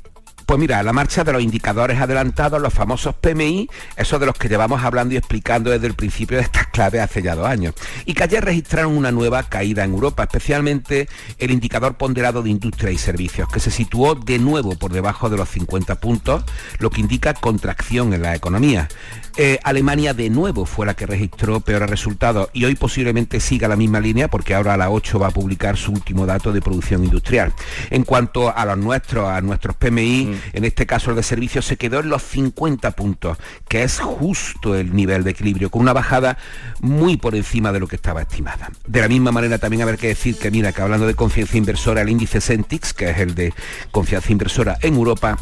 Pues mira, la marcha de los indicadores adelantados, los famosos PMI, esos de los que llevamos hablando y explicando desde el principio de estas claves hace ya dos años, y que ayer registraron una nueva caída en Europa, especialmente el indicador ponderado de industria y servicios, que se situó de nuevo por debajo de los 50 puntos, lo que indica contracción en la economía. Eh, Alemania de nuevo fue la que registró peores resultados y hoy posiblemente siga la misma línea porque ahora a la 8 va a publicar su último dato de producción industrial. En cuanto a los nuestros, a nuestros PMI, mm. en este caso el de servicios se quedó en los 50 puntos, que es justo el nivel de equilibrio, con una bajada muy por encima de lo que estaba estimada. De la misma manera también haber que decir que mira que hablando de confianza inversora, el índice Centix, que es el de confianza inversora en Europa,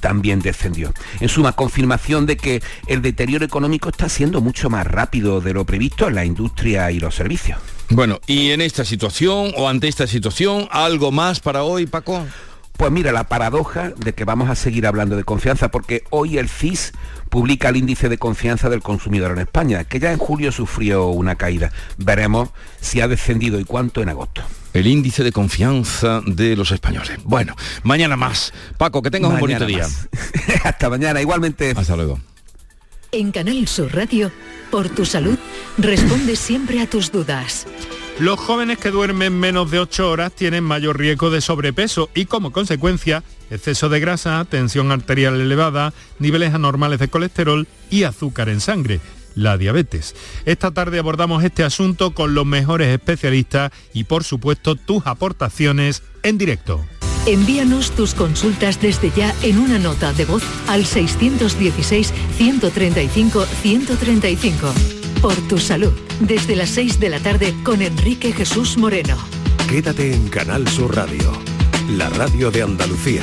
también descendió. En suma, confirmación de que el deterioro económico está siendo mucho más rápido de lo previsto en la industria y los servicios. Bueno, y en esta situación o ante esta situación, ¿algo más para hoy, Paco? Pues mira, la paradoja de que vamos a seguir hablando de confianza, porque hoy el CIS publica el índice de confianza del consumidor en España, que ya en julio sufrió una caída. Veremos si ha descendido y cuánto en agosto el índice de confianza de los españoles. Bueno, mañana más. Paco, que tengas un bonito día. Hasta mañana, igualmente. Hasta luego. En Canal Sur Radio, por tu salud, responde siempre a tus dudas. Los jóvenes que duermen menos de 8 horas tienen mayor riesgo de sobrepeso y como consecuencia, exceso de grasa, tensión arterial elevada, niveles anormales de colesterol y azúcar en sangre la diabetes. Esta tarde abordamos este asunto con los mejores especialistas y por supuesto tus aportaciones en directo. Envíanos tus consultas desde ya en una nota de voz al 616-135-135. Por tu salud, desde las 6 de la tarde con Enrique Jesús Moreno. Quédate en Canal Sur Radio, la radio de Andalucía.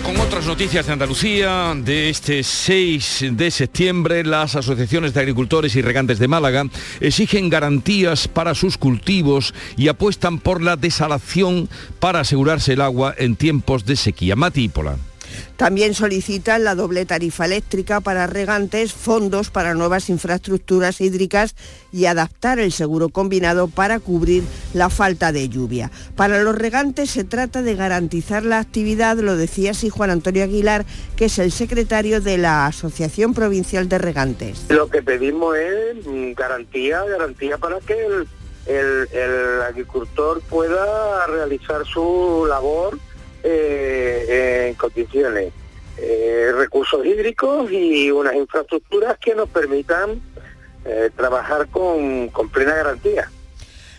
Con otras noticias de Andalucía. De este 6 de septiembre, las asociaciones de agricultores y regantes de Málaga exigen garantías para sus cultivos y apuestan por la desalación para asegurarse el agua en tiempos de sequía. Mati Pola. También solicitan la doble tarifa eléctrica para regantes, fondos para nuevas infraestructuras hídricas y adaptar el seguro combinado para cubrir la falta de lluvia. Para los regantes se trata de garantizar la actividad, lo decía así Juan Antonio Aguilar, que es el secretario de la Asociación Provincial de Regantes. Lo que pedimos es mm, garantía, garantía para que el agricultor pueda realizar su labor eh, en condiciones, eh, recursos hídricos y unas infraestructuras que nos permitan eh, trabajar con, con plena garantía.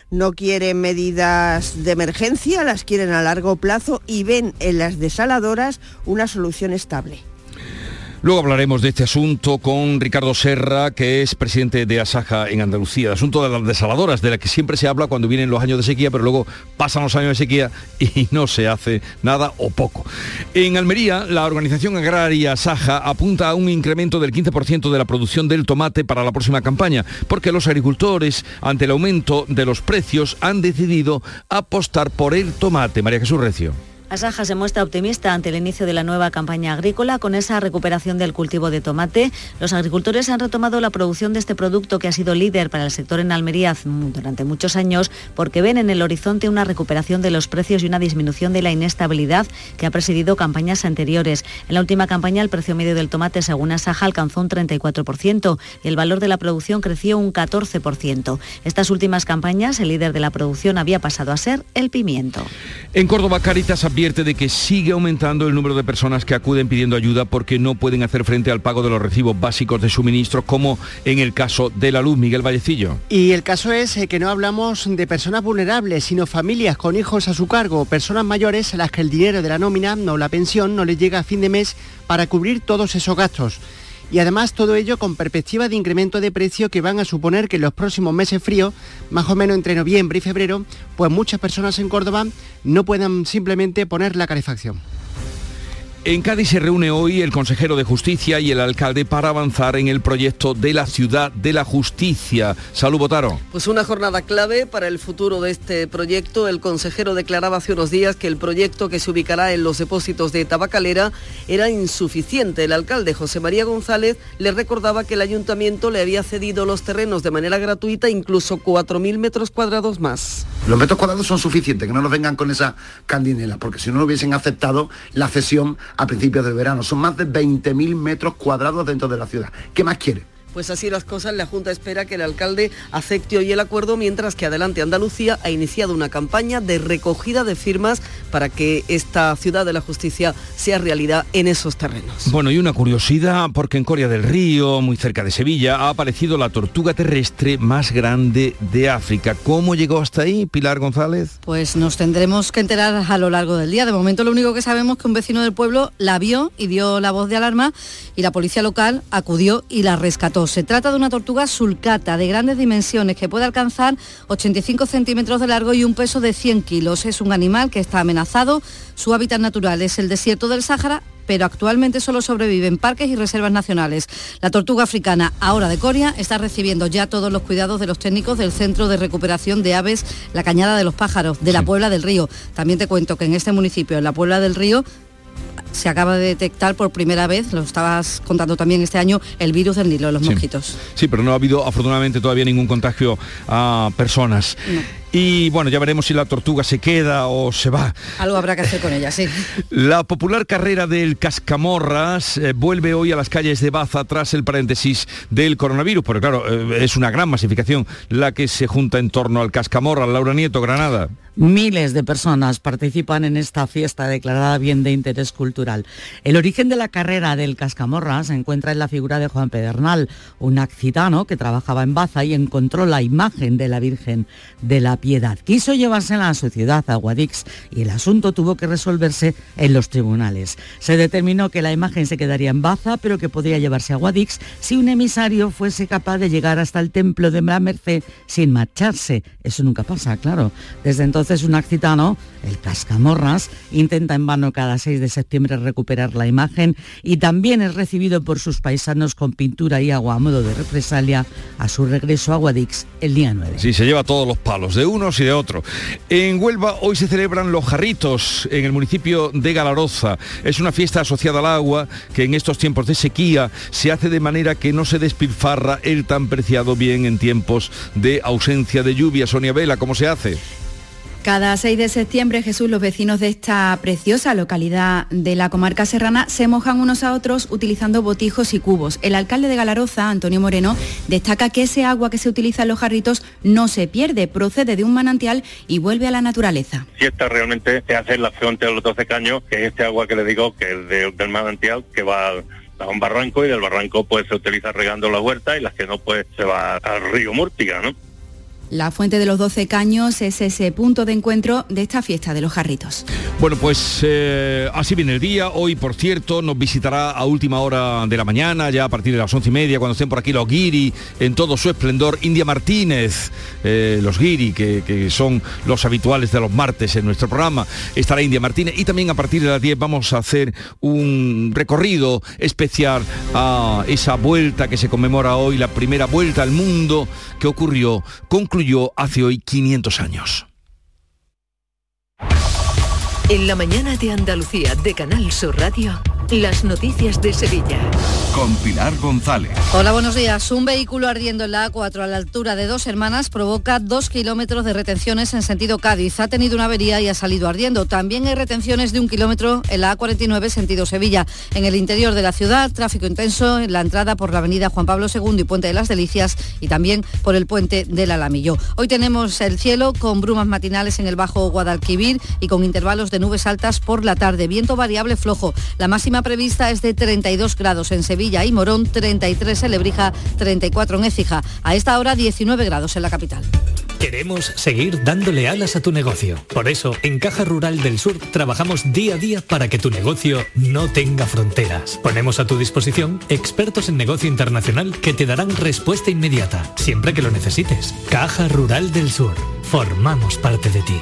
No quieren medidas de emergencia, las quieren a largo plazo y ven en las desaladoras una solución estable. Luego hablaremos de este asunto con Ricardo Serra, que es presidente de Asaja en Andalucía. Asunto de las desaladoras, de la que siempre se habla cuando vienen los años de sequía, pero luego pasan los años de sequía y no se hace nada o poco. En Almería, la organización agraria Asaja apunta a un incremento del 15% de la producción del tomate para la próxima campaña, porque los agricultores, ante el aumento de los precios, han decidido apostar por el tomate. María Jesús Recio. Asaja se muestra optimista ante el inicio de la nueva campaña agrícola con esa recuperación del cultivo de tomate. Los agricultores han retomado la producción de este producto que ha sido líder para el sector en Almería durante muchos años porque ven en el horizonte una recuperación de los precios y una disminución de la inestabilidad que ha presidido campañas anteriores. En la última campaña el precio medio del tomate según Asaja alcanzó un 34% y el valor de la producción creció un 14%. Estas últimas campañas el líder de la producción había pasado a ser el pimiento. En Córdoba Caritas de que sigue aumentando el número de personas que acuden pidiendo ayuda porque no pueden hacer frente al pago de los recibos básicos de suministro, como en el caso de la luz, Miguel Vallecillo. Y el caso es eh, que no hablamos de personas vulnerables, sino familias con hijos a su cargo, personas mayores a las que el dinero de la nómina o la pensión no les llega a fin de mes para cubrir todos esos gastos y además todo ello con perspectiva de incremento de precio que van a suponer que en los próximos meses fríos, más o menos entre noviembre y febrero, pues muchas personas en Córdoba no puedan simplemente poner la calefacción. En Cádiz se reúne hoy el consejero de Justicia y el alcalde para avanzar en el proyecto de la ciudad de la justicia. Salud, Botaro. Pues una jornada clave para el futuro de este proyecto. El consejero declaraba hace unos días que el proyecto que se ubicará en los depósitos de Tabacalera era insuficiente. El alcalde José María González le recordaba que el ayuntamiento le había cedido los terrenos de manera gratuita, incluso 4.000 metros cuadrados más. Los metros cuadrados son suficientes, que no nos vengan con esa candinela, porque si no, no hubiesen aceptado la cesión a principios del verano. Son más de 20.000 metros cuadrados dentro de la ciudad. ¿Qué más quiere? Pues así las cosas, la Junta espera que el alcalde acepte hoy el acuerdo, mientras que Adelante Andalucía ha iniciado una campaña de recogida de firmas para que esta ciudad de la justicia sea realidad en esos terrenos. Bueno, y una curiosidad, porque en Corea del Río, muy cerca de Sevilla, ha aparecido la tortuga terrestre más grande de África. ¿Cómo llegó hasta ahí, Pilar González? Pues nos tendremos que enterar a lo largo del día. De momento lo único que sabemos es que un vecino del pueblo la vio y dio la voz de alarma y la policía local acudió y la rescató. Se trata de una tortuga sulcata de grandes dimensiones que puede alcanzar 85 centímetros de largo y un peso de 100 kilos. Es un animal que está amenazado. Su hábitat natural es el desierto del Sáhara pero actualmente solo sobrevive en parques y reservas nacionales. La tortuga africana, ahora de Coria, está recibiendo ya todos los cuidados de los técnicos del Centro de Recuperación de Aves La Cañada de los Pájaros, de la Puebla del Río. También te cuento que en este municipio, en la Puebla del Río, se acaba de detectar por primera vez, lo estabas contando también este año, el virus del Nilo, los mosquitos. Sí, pero no ha habido afortunadamente todavía ningún contagio a personas. Y bueno, ya veremos si la tortuga se queda o se va. Algo habrá que hacer con ella, sí. La popular carrera del Cascamorras eh, vuelve hoy a las calles de Baza tras el paréntesis del coronavirus, porque claro, eh, es una gran masificación la que se junta en torno al Cascamorras. Laura Nieto, Granada. Miles de personas participan en esta fiesta declarada bien de interés cultural. El origen de la carrera del Cascamorra se encuentra en la figura de Juan Pedernal, un accitano que trabajaba en Baza y encontró la imagen de la Virgen de la propiedad. Quiso llevársela a su ciudad, a Guadix, y el asunto tuvo que resolverse en los tribunales. Se determinó que la imagen se quedaría en Baza, pero que podría llevarse a Guadix si un emisario fuese capaz de llegar hasta el templo de la Merced sin marcharse. Eso nunca pasa, claro. Desde entonces un accitano, el Cascamorras, intenta en vano cada 6 de septiembre recuperar la imagen y también es recibido por sus paisanos con pintura y agua a modo de represalia a su regreso a Guadix el día 9. Sí, se lleva todos los palos, de unos y de otros. En Huelva hoy se celebran los jarritos en el municipio de Galaroza. Es una fiesta asociada al agua que en estos tiempos de sequía se hace de manera que no se despilfarra el tan preciado bien en tiempos de ausencia de lluvia. Sonia Vela, ¿cómo se hace? Cada 6 de septiembre, Jesús, los vecinos de esta preciosa localidad de la comarca serrana se mojan unos a otros utilizando botijos y cubos. El alcalde de Galaroza, Antonio Moreno, destaca que ese agua que se utiliza en los jarritos no se pierde, procede de un manantial y vuelve a la naturaleza. Si esta realmente se hace en la fuente de los 12 caños, que es este agua que le digo que es del manantial que va a un barranco y del barranco pues se utiliza regando la huerta y las que no pues se va al río Múrtiga, ¿no? La fuente de los 12 caños es ese punto de encuentro de esta fiesta de los jarritos. Bueno, pues eh, así viene el día. Hoy, por cierto, nos visitará a última hora de la mañana, ya a partir de las once y media, cuando estén por aquí los guiri en todo su esplendor. India Martínez, eh, los guiri, que, son los habituales de los martes en nuestro programa. Estará India Martínez y también a partir de las 10 vamos a hacer un recorrido especial a esa vuelta que se conmemora hoy, la primera vuelta al mundo que ocurrió, hace hoy 500 años. En la mañana de Andalucía de Canal Sur Radio. Las noticias de Sevilla. Con Pilar González. Hola, buenos días. Un vehículo ardiendo en la A4 a la altura de dos hermanas provoca dos kilómetros de retenciones en sentido Cádiz. Ha tenido una avería y ha salido ardiendo. También hay retenciones de un kilómetro en la A49 sentido Sevilla. En el interior de la ciudad, tráfico intenso en la entrada por la avenida Juan Pablo II y Puente de las Delicias y también por el puente del Alamillo. Hoy tenemos el cielo con brumas matinales en el Bajo Guadalquivir y con intervalos de nubes altas por la tarde. Viento variable flojo. La máxima prevista es de 32 grados en Sevilla y Morón, 33 en Lebrija, 34 en Écija. A esta hora 19 grados en la capital. Queremos seguir dándole alas a tu negocio. Por eso, en Caja Rural del Sur trabajamos día a día para que tu negocio no tenga fronteras. Ponemos a tu disposición expertos en negocio internacional que te darán respuesta inmediata, siempre que lo necesites. Caja Rural del Sur. Formamos parte de ti.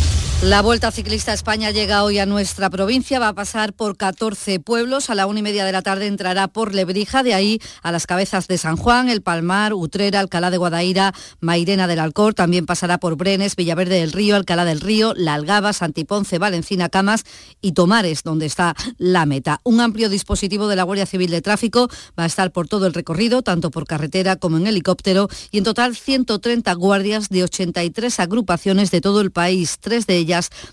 La Vuelta Ciclista a España llega hoy a nuestra provincia, va a pasar por 14 pueblos, a la una y media de la tarde entrará por Lebrija, de ahí a las cabezas de San Juan, El Palmar, Utrera, Alcalá de Guadaira, Mairena del Alcor, también pasará por Brenes, Villaverde del Río, Alcalá del Río, La Algaba, Santiponce, Valencina, Camas y Tomares, donde está la meta. Un amplio dispositivo de la Guardia Civil de Tráfico va a estar por todo el recorrido, tanto por carretera como en helicóptero, y en total 130 guardias de 83 agrupaciones de todo el país, tres de ellas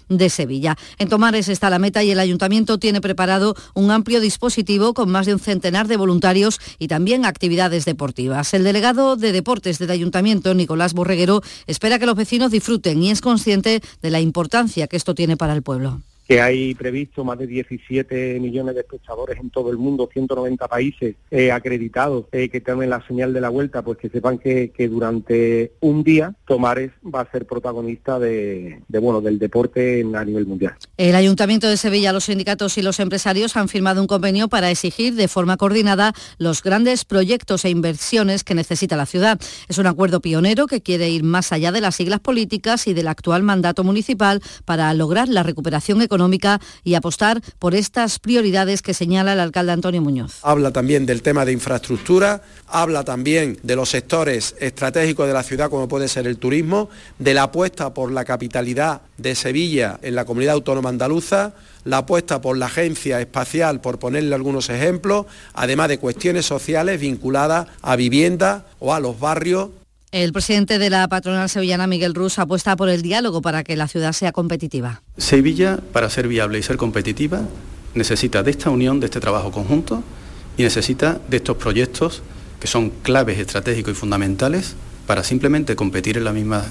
de Sevilla. En Tomares está la meta y el ayuntamiento tiene preparado un amplio dispositivo con más de un centenar de voluntarios y también actividades deportivas. El delegado de deportes del ayuntamiento, Nicolás Borreguero, espera que los vecinos disfruten y es consciente de la importancia que esto tiene para el pueblo que hay previsto más de 17 millones de espectadores en todo el mundo, 190 países eh, acreditados eh, que tienen la señal de la vuelta, pues que sepan que, que, durante un día Tomares va a ser protagonista de, bueno del deporte a nivel mundial. El Ayuntamiento de Sevilla, los sindicatos y los empresarios han firmado un convenio para exigir de forma coordinada los grandes proyectos e inversiones que necesita la ciudad. Es un acuerdo pionero que quiere ir más allá de las siglas políticas y del actual mandato municipal para lograr la recuperación económica y apostar por estas prioridades que señala el alcalde Antonio Muñoz. Habla también del tema de infraestructura, habla también de los sectores estratégicos de la ciudad como puede ser el turismo, de la apuesta por la capitalidad de Sevilla en la comunidad autónoma andaluza, la apuesta por la agencia espacial, por ponerle algunos ejemplos, además de cuestiones sociales vinculadas a vivienda o a los barrios el presidente de la patronal sevillana, Miguel Rus, apuesta por el diálogo para que la ciudad sea competitiva. Sevilla, para ser viable y ser competitiva, necesita de esta unión, de este trabajo conjunto y necesita de estos proyectos que son claves estratégicos y fundamentales para simplemente competir en las mismas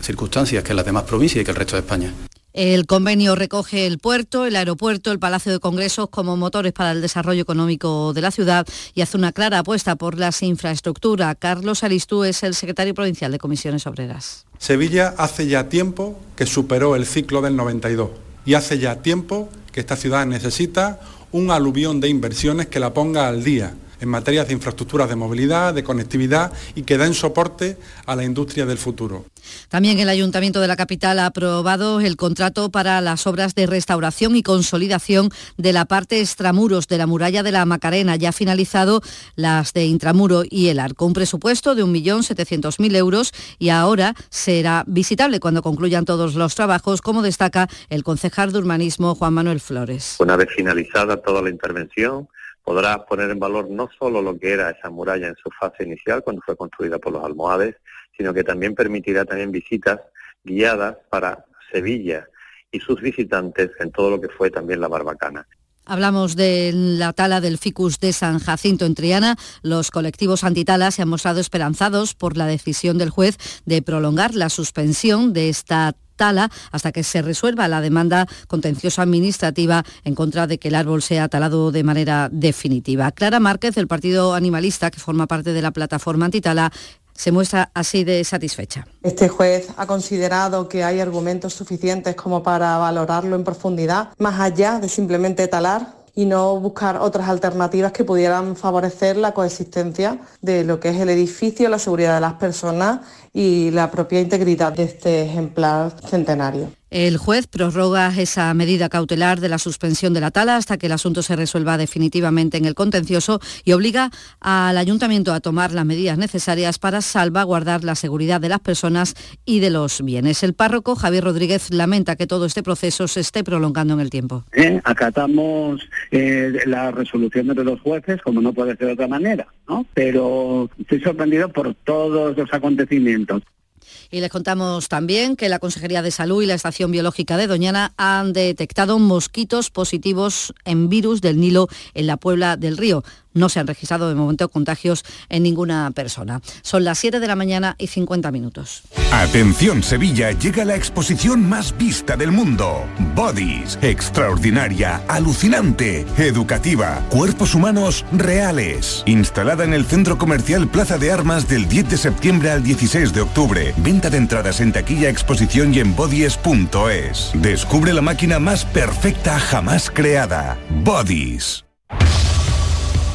circunstancias que las demás provincias y que el resto de España. El convenio recoge el puerto, el aeropuerto, el Palacio de Congresos como motores para el desarrollo económico de la ciudad y hace una clara apuesta por las infraestructuras. Carlos Aristú es el secretario provincial de Comisiones Obreras. Sevilla hace ya tiempo que superó el ciclo del 92 y hace ya tiempo que esta ciudad necesita un aluvión de inversiones que la ponga al día en materia de infraestructuras de movilidad, de conectividad y que den soporte a la industria del futuro. También el Ayuntamiento de la capital ha aprobado el contrato para las obras de restauración y consolidación de la parte extramuros de la muralla de la Macarena. Ya ha finalizado las de intramuro y el arco. Un presupuesto de 1.700.000 euros y ahora será visitable cuando concluyan todos los trabajos, como destaca el concejal de urbanismo Juan Manuel Flores. Una vez finalizada toda la intervención, podrá poner en valor no solo lo que era esa muralla en su fase inicial, cuando fue construida por los almohades, sino que también permitirá también visitas guiadas para Sevilla y sus visitantes en todo lo que fue también la Barbacana. Hablamos de la tala del ficus de San Jacinto en Triana. Los colectivos antitala se han mostrado esperanzados por la decisión del juez de prolongar la suspensión de esta tala hasta que se resuelva la demanda contenciosa administrativa en contra de que el árbol sea talado de manera definitiva. Clara Márquez, del Partido Animalista, que forma parte de la plataforma antitala, se muestra así de satisfecha. Este juez ha considerado que hay argumentos suficientes como para valorarlo en profundidad, más allá de simplemente talar y no buscar otras alternativas que pudieran favorecer la coexistencia de lo que es el edificio, la seguridad de las personas y la propia integridad de este ejemplar centenario. El juez prorroga esa medida cautelar de la suspensión de la tala hasta que el asunto se resuelva definitivamente en el contencioso y obliga al ayuntamiento a tomar las medidas necesarias para salvaguardar la seguridad de las personas y de los bienes. El párroco Javier Rodríguez lamenta que todo este proceso se esté prolongando en el tiempo. Eh, acatamos eh, las resoluciones de los jueces como no puede ser de otra manera, ¿no? pero estoy sorprendido por todos los acontecimientos entonces. Y les contamos también que la Consejería de Salud y la Estación Biológica de Doñana han detectado mosquitos positivos en virus del Nilo en la Puebla del Río. No se han registrado de momento contagios en ninguna persona. Son las 7 de la mañana y 50 minutos. Atención Sevilla, llega la exposición más vista del mundo. Bodies, extraordinaria, alucinante, educativa, cuerpos humanos reales. Instalada en el Centro Comercial Plaza de Armas del 10 de septiembre al 16 de octubre. Venta de entradas en taquilla, exposición y en bodies.es. Descubre la máquina más perfecta jamás creada. Bodies.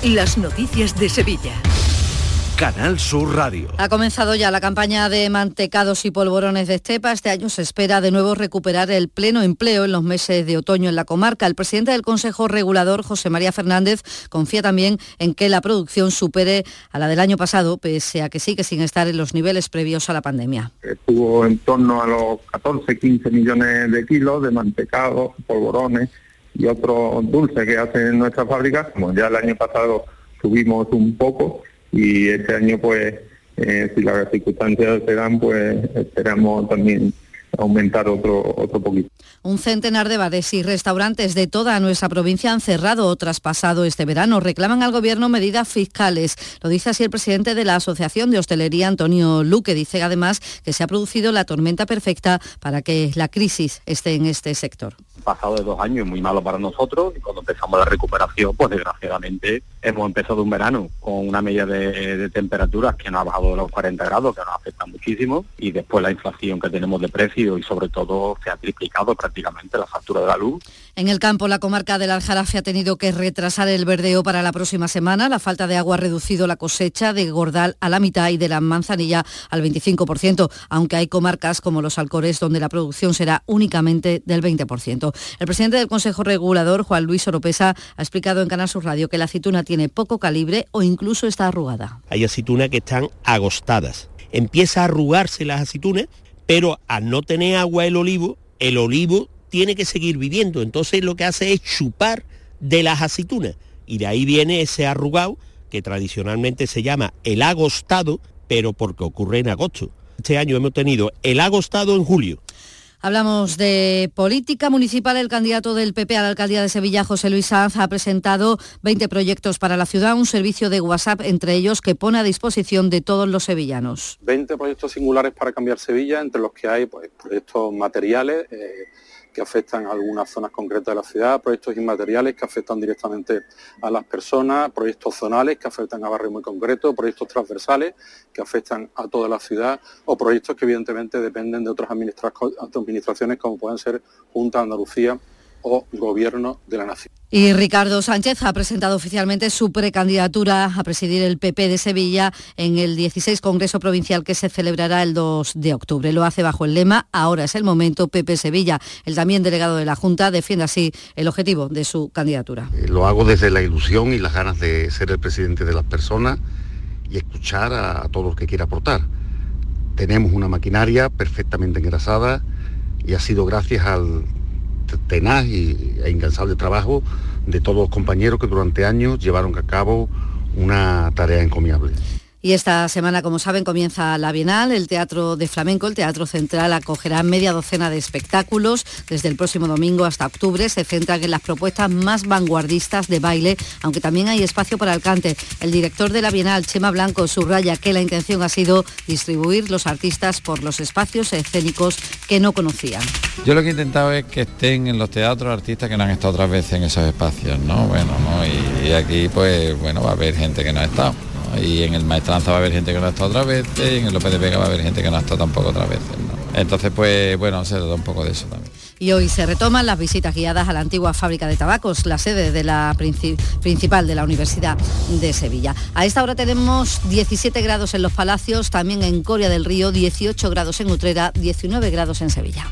Las noticias de Sevilla. Canal Sur Radio. Ha comenzado ya la campaña de mantecados y polvorones de estepa. Este año se espera de nuevo recuperar el pleno empleo en los meses de otoño en la comarca. El presidente del Consejo Regulador, José María Fernández, confía también en que la producción supere a la del año pasado, pese a que sigue sin estar en los niveles previos a la pandemia. Estuvo en torno a los 14, 15 millones de kilos de mantecados, polvorones y otros dulces que hacen nuestras fábricas. Como ya el año pasado subimos un poco y este año pues eh, si las circunstancias se dan pues esperamos también aumentar otro, otro poquito. Un centenar de bares y restaurantes de toda nuestra provincia han cerrado o traspasado este verano. Reclaman al Gobierno medidas fiscales. Lo dice así el presidente de la Asociación de Hostelería, Antonio Luque. Dice además que se ha producido la tormenta perfecta para que la crisis esté en este sector. Pasado de dos años muy malo para nosotros y cuando empezamos la recuperación, pues desgraciadamente hemos empezado un verano con una media de, temperaturas que no ha bajado de los 40 grados, que nos afecta muchísimo, y después la inflación que tenemos de precio y sobre todo se ha triplicado prácticamente la factura de la luz. En el campo, la comarca del Aljarafe ha tenido que retrasar el verdeo para la próxima semana. La falta de agua ha reducido la cosecha de Gordal a la mitad y de la manzanilla al 25%, aunque hay comarcas como los Alcores donde la producción será únicamente del 20%. El presidente del Consejo Regulador, Juan Luis Oropesa, ha explicado en Canal Sur Radio que la aceituna tiene poco calibre o incluso está arrugada. Hay aceitunas que están agostadas. Empieza a arrugarse las aceitunas, pero al no tener agua el olivo, el olivo tiene que seguir viviendo. Entonces lo que hace es chupar de las aceitunas. Y de ahí viene ese arrugado que tradicionalmente se llama el agostado, pero porque ocurre en agosto. Este año hemos tenido el agostado en julio. Hablamos de política municipal. El candidato del PP a la alcaldía de Sevilla, José Luis Sanz, ha presentado 20 proyectos para la ciudad, un servicio de WhatsApp entre ellos que pone a disposición de todos los sevillanos. 20 proyectos singulares para cambiar Sevilla, entre los que hay pues, proyectos materiales. Eh, que afectan a algunas zonas concretas de la ciudad, proyectos inmateriales que afectan directamente a las personas, proyectos zonales que afectan a barrios muy concretos, proyectos transversales que afectan a toda la ciudad o proyectos que evidentemente dependen de otras administraciones como pueden ser Junta de Andalucía o Gobierno de la Nación. Y Ricardo Sánchez ha presentado oficialmente su precandidatura a presidir el PP de Sevilla en el 16 Congreso Provincial que se celebrará el 2 de octubre. Lo hace bajo el lema Ahora es el momento PP Sevilla. El también delegado de la Junta defiende así el objetivo de su candidatura. Eh, lo hago desde la ilusión y las ganas de ser el presidente de las personas y escuchar a todo lo que quiera aportar. Tenemos una maquinaria perfectamente engrasada y ha sido gracias al tenaz y, e incansable trabajo de todos los compañeros que durante años llevaron a cabo una tarea encomiable. Y esta semana, como saben, comienza la Bienal. El Teatro de Flamenco, el Teatro Central, acogerá media docena de espectáculos. Desde el próximo domingo hasta octubre se centran en las propuestas más vanguardistas de baile, aunque también hay espacio para el cante. El director de la Bienal, Chema Blanco, subraya que la intención ha sido distribuir los artistas por los espacios escénicos que no conocían. Yo lo que he intentado es que estén en los teatros artistas que no han estado otras veces en esos espacios, ¿no? Bueno, Y, y aquí pues bueno va a haber gente que no ha estado y en el Maestranza va a haber gente que no ha estado otra vez, y en el López de Vega va a haber gente que no ha estado tampoco otra vez. Entonces, pues bueno, se da un poco de eso también. Y hoy se retoman las visitas guiadas a la antigua fábrica de tabacos, la sede de la principal de la Universidad de Sevilla. A esta hora tenemos 17 grados en los Palacios, también en Coria del Río, 18 grados en Utrera, 19 grados en Sevilla.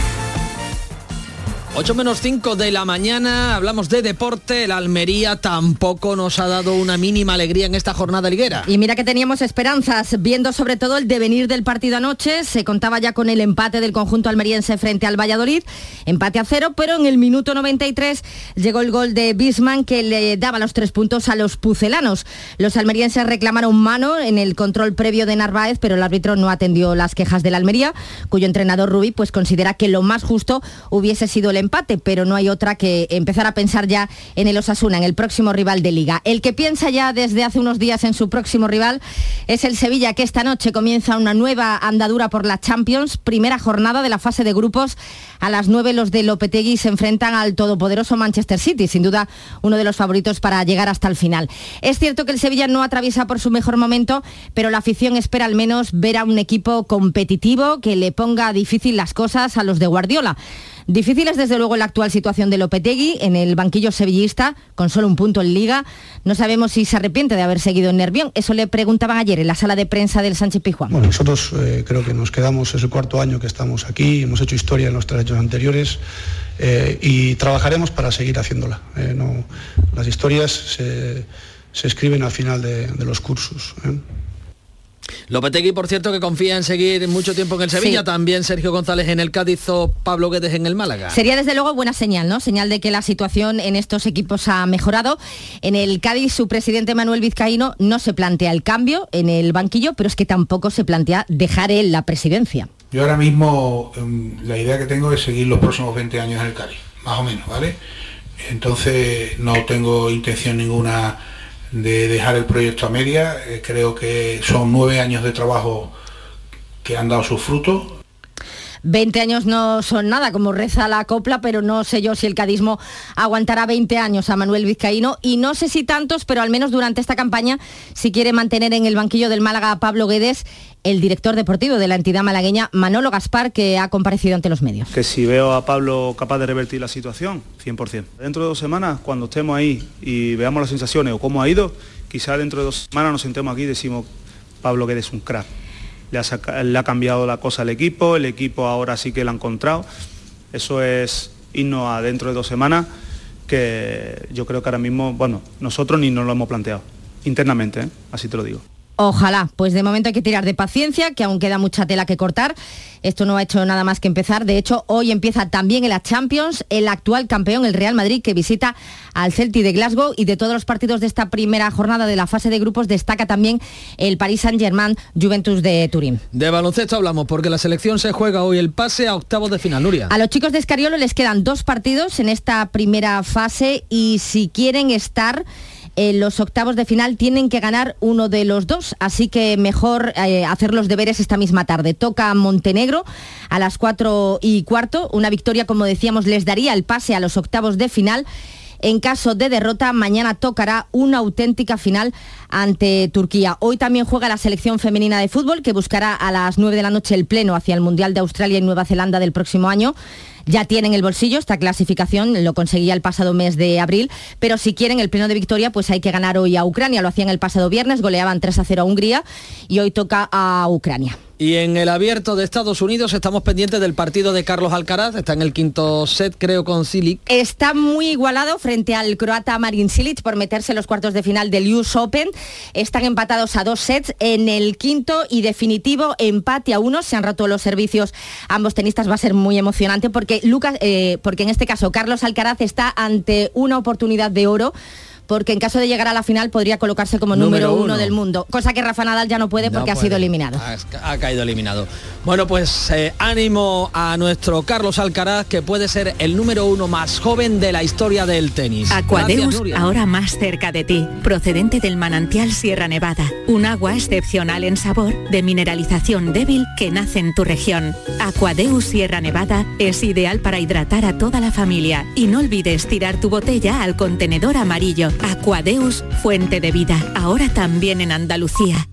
8 menos 5 de la mañana, hablamos de deporte, el Almería tampoco nos ha dado una mínima alegría en esta jornada liguera. Y mira que teníamos esperanzas, viendo sobre todo el devenir del partido anoche, se contaba ya con el empate del conjunto almeriense frente al Valladolid, empate a cero, pero en el minuto 93 llegó el gol de Bisman que le daba los tres puntos a los pucelanos. Los almerienses reclamaron mano en el control previo de Narváez, pero el árbitro no atendió las quejas del Almería, cuyo entrenador Rubí pues considera que lo más justo hubiese sido el empate, pero no hay otra que empezar a pensar ya en el Osasuna, en el próximo rival de liga. El que piensa ya desde hace unos días en su próximo rival es el Sevilla, que esta noche comienza una nueva andadura por la Champions, primera jornada de la fase de grupos. A las 9 los de Lopetegui se enfrentan al todopoderoso Manchester City, sin duda uno de los favoritos para llegar hasta el final. Es cierto que el Sevilla no atraviesa por su mejor momento, pero la afición espera al menos ver a un equipo competitivo que le ponga difícil las cosas a los de Guardiola. Difícil es desde luego la actual situación de Lopetegui en el banquillo sevillista, con solo un punto en liga. No sabemos si se arrepiente de haber seguido en Nervión. Eso le preguntaban ayer en la sala de prensa del Sánchez Pijuán. Bueno, nosotros eh, creo que nos quedamos, es el cuarto año que estamos aquí, hemos hecho historia en los tres anteriores eh, y trabajaremos para seguir haciéndola. Eh, no, las historias se, escriben al final de los cursos. Lopetegui, por cierto, que confía en seguir mucho tiempo en el Sevilla, también Sergio González en el Cádiz o Pablo Guedes en el Málaga. Sería desde luego buena señal, ¿no? Señal de que la situación en estos equipos ha mejorado. En el Cádiz, su presidente Manuel Vizcaíno no se plantea el cambio en el banquillo, pero es que tampoco se plantea dejar él la presidencia. Yo ahora mismo em, la idea que tengo es seguir los próximos 20 años en el Cádiz, más o menos, ¿vale? Entonces no tengo intención ninguna de dejar el proyecto a media. Eh, creo que son nueve años de trabajo que han dado sus frutos. 20 años no son nada, como reza la copla, pero no sé yo si el cadismo aguantará 20 años a Manuel Vizcaíno y no sé si tantos, pero al menos durante esta campaña, si quiere mantener en el banquillo del Málaga a Pablo Guedes, el director deportivo de la entidad malagueña, Manolo Gaspar, que ha comparecido ante los medios. Que si veo a Pablo capaz de revertir la situación, 100%. Dentro de dos semanas, cuando estemos ahí y veamos las sensaciones o cómo ha ido, quizá dentro de dos semanas nos sentemos aquí y decimos, Pablo, que eres un crack. Le ha, cambiado la cosa al equipo, el equipo ahora sí que lo ha encontrado. Eso es irnos a dentro de dos semanas, que yo creo que ahora mismo, bueno, nosotros ni nos lo hemos planteado, internamente, ¿eh? así te lo digo. Ojalá, pues de momento hay que tirar de paciencia, que aún queda mucha tela que cortar. Esto no ha hecho nada más que empezar. De hecho, hoy empieza también en la Champions el actual campeón, el Real Madrid, que visita al Celtic de Glasgow y de todos los partidos de esta primera jornada de la fase de grupos destaca también el Paris Saint-Germain Juventus de Turín. De baloncesto hablamos porque la selección se juega hoy el pase a octavos de final, Nuria. A los chicos de Escariolo les quedan dos partidos en esta primera fase y si quieren estar en los octavos de final tienen que ganar uno de los dos, así que mejor eh, hacer los deberes esta misma tarde. Toca Montenegro a las cuatro y cuarto. Una victoria, como decíamos, les daría el pase a los octavos de final. En caso de derrota, mañana tocará una auténtica final ante Turquía. Hoy también juega la selección femenina de fútbol que buscará a las 9 de la noche el pleno hacia el Mundial de Australia y Nueva Zelanda del próximo año ya tienen el bolsillo esta clasificación, lo conseguía el pasado mes de abril, pero si quieren el pleno de victoria, pues hay que ganar hoy a Ucrania. Lo hacían el pasado viernes, goleaban 3 a 0 a Hungría y hoy toca a Ucrania. Y en el abierto de Estados Unidos estamos pendientes del partido de Carlos Alcaraz, está en el quinto set creo con Silic. Está muy igualado frente al croata Marin Silic por meterse en los cuartos de final del US Open. Están empatados a dos sets en el quinto y definitivo empate a uno. Se han roto los servicios ambos tenistas, va a ser muy emocionante porque Lucas, eh, porque en este caso Carlos Alcaraz está ante una oportunidad de oro porque en caso de llegar a la final podría colocarse como número, uno. del mundo, cosa que Rafa Nadal ya no puede porque ha sido eliminado. Ha, caído eliminado. Bueno, pues eh, ánimo a nuestro Carlos Alcaraz, que puede ser el número uno más joven de la historia del tenis. Aquadeus, ahora más cerca de ti, procedente del manantial Sierra Nevada, un agua excepcional en sabor, de mineralización débil que nace en tu región. Aquadeus Sierra Nevada es ideal para hidratar a toda la familia y no olvides tirar tu botella al contenedor amarillo. Aquadeus, fuente de vida, ahora también en Andalucía.